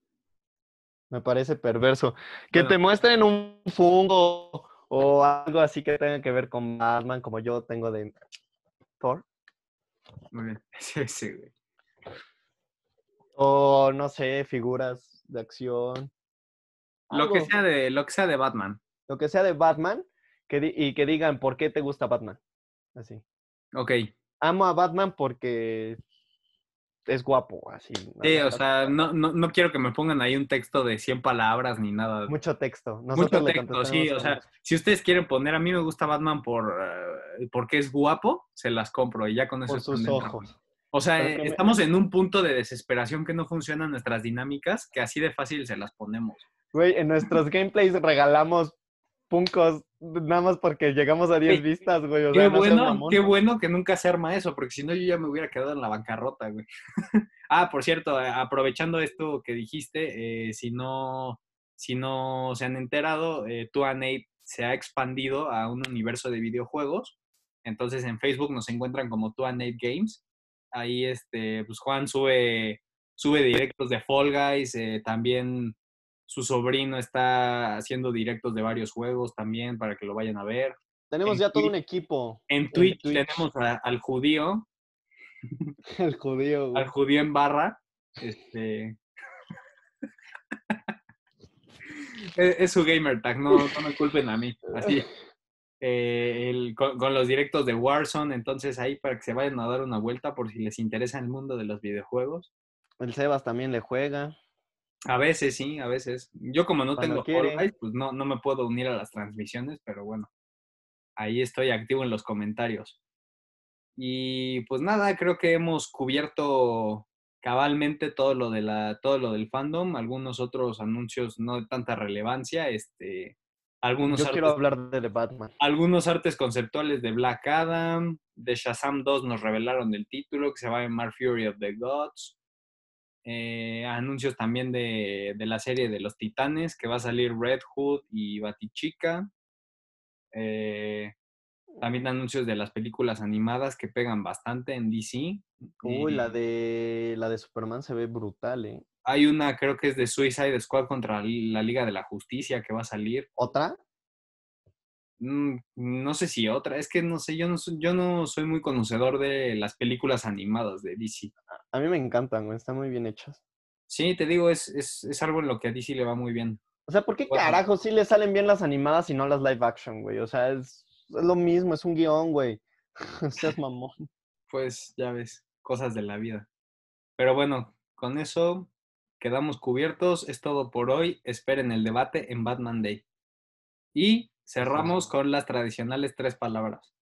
Me parece perverso. Que Bueno. te muestren un fungo o algo así que tenga que ver con Batman, como yo tengo de Thor. Muy bien. Sí, sí, güey. O no sé, figuras de acción. Lo que sea de, lo que sea de Batman. lo que sea de Batman que di- y que digan por qué te gusta Batman. Así. Ok. Amo a Batman porque es guapo, así. Sí, o sea, no, no, no quiero que me pongan ahí un texto de 100 palabras ni nada. Mucho texto. Mucho Nosotros texto, sí. O sea, si ustedes quieren poner, a mí me gusta Batman por eh, porque es guapo, se las compro y ya con eso por sus ojos. O sea, eh, me- estamos en un punto de desesperación que no funcionan nuestras dinámicas, que así de fácil se las ponemos. Güey, en nuestros gameplays regalamos puncos nada más porque llegamos a 10 Sí. vistas, güey. O Qué no bueno, qué bueno que nunca se arma eso, porque si no yo ya me hubiera quedado en la bancarrota, güey. ah, por cierto, eh, aprovechando esto que dijiste, eh, si no, si no se han enterado, eh, 2 se ha expandido a un universo de videojuegos. Entonces en Facebook nos encuentran como 2 Games. Ahí este, pues Juan sube, sube directos de Fall Guys, eh, también su sobrino está haciendo directos de varios juegos también para que lo vayan a ver. Tenemos en ya todo un equipo. En Twitch, Twitch. tenemos a- al judío, El judío, güey. al judío en barra. Este. es, es su gamer tag, no, no me culpen a mí. Así. eh, el- con, con los directos de Warzone, entonces ahí para que se vayan a dar una vuelta por si les interesa el mundo de los videojuegos. El Sebas también le juega. A veces sí, a veces. Yo como no Cuando tengo quiere. Fall Guys, pues no, no me puedo unir a las transmisiones, pero bueno, ahí estoy activo en los comentarios. Y pues nada, creo que hemos cubierto cabalmente todo lo de la, todo lo del fandom, algunos otros anuncios no de tanta relevancia, este, algunos Yo artes, quiero hablar de Batman. algunos artes conceptuales de Black Adam, de Shazam 2 nos revelaron el título que se va a llamar Fury of the Gods. Eh, anuncios también de, de la serie de los Titanes, que va a salir Red Hood y Batichica. Eh, también anuncios de las películas animadas que pegan bastante en DC. Uy, la de la de Superman se ve brutal, ¿eh? Hay una, creo que es de Suicide Squad contra la Liga de la Justicia que va a salir. ¿Otra? Mm, no sé si otra, es que no sé, yo no soy, yo no soy muy conocedor de las películas animadas de DC. A mí me encantan, güey. Están muy bien hechas. Sí, te digo, es, es, es algo en lo que a DC le va muy bien. O sea, ¿por qué Bueno. carajo sí le salen bien las animadas y no las live action, güey? O sea, es, es lo mismo, es un guion, güey. Seas mamón. Pues ya ves, cosas de la vida. Pero bueno, con eso quedamos cubiertos. Es todo por hoy. Esperen el debate en Batman Day. Y cerramos con las tradicionales tres palabras.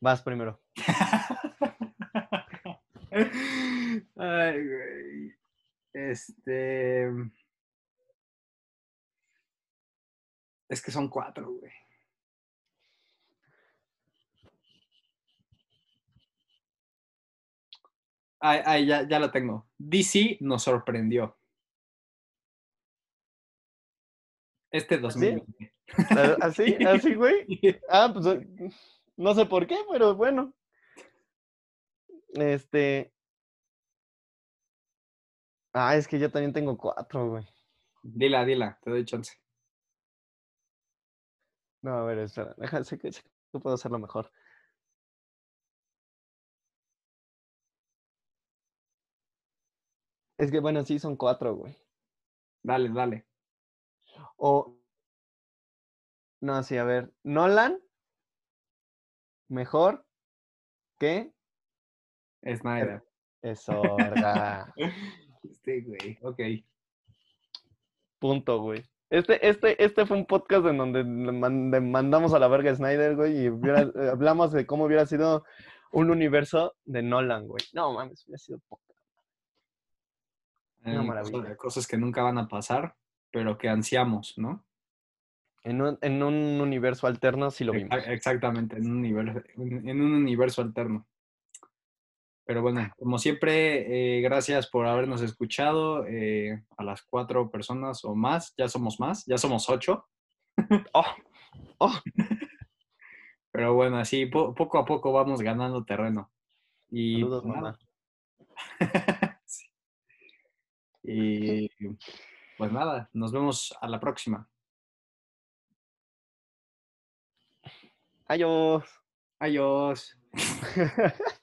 Vas primero. Ay, güey. Este. Es que son cuatro, güey. Ay, ay, ya, ya lo tengo. DC nos sorprendió. Este 2020. ¿Así? ¿Así, güey? Ah, pues eh, no sé por qué, pero bueno. Este. Ah, es que yo también tengo cuatro, güey. Dila, dila, te doy chance. No, a ver, espera. Que, sé que puedo hacerlo mejor. Es que, bueno, sí, son cuatro, güey. Dale, dale. O. No, sí, a ver. Nolan. Mejor que. Snyder. Eso, verga. Este, güey. Ok. Punto, güey. Este, este, este fue un podcast en donde le man- le mandamos a la verga a Snyder, güey, y hubiera- eh, hablamos de cómo hubiera sido un universo de Nolan, güey. No mames, hubiera sido poca. Una Eh, maravilla. Cosas que nunca van a pasar, pero que ansiamos, ¿no? En un, en un universo alterno sí lo vimos. Exa- Exactamente, en un universo, en un universo alterno. Pero bueno, como siempre, eh, gracias por habernos escuchado eh, a las cuatro personas o más. Ya somos más, ya somos ocho. ¡Oh! ¡Oh! Pero bueno, así po- poco a poco vamos ganando terreno. Y, Saludos, pues, mamá. Sí. Y pues nada, nos vemos a la próxima. Adiós. Adiós.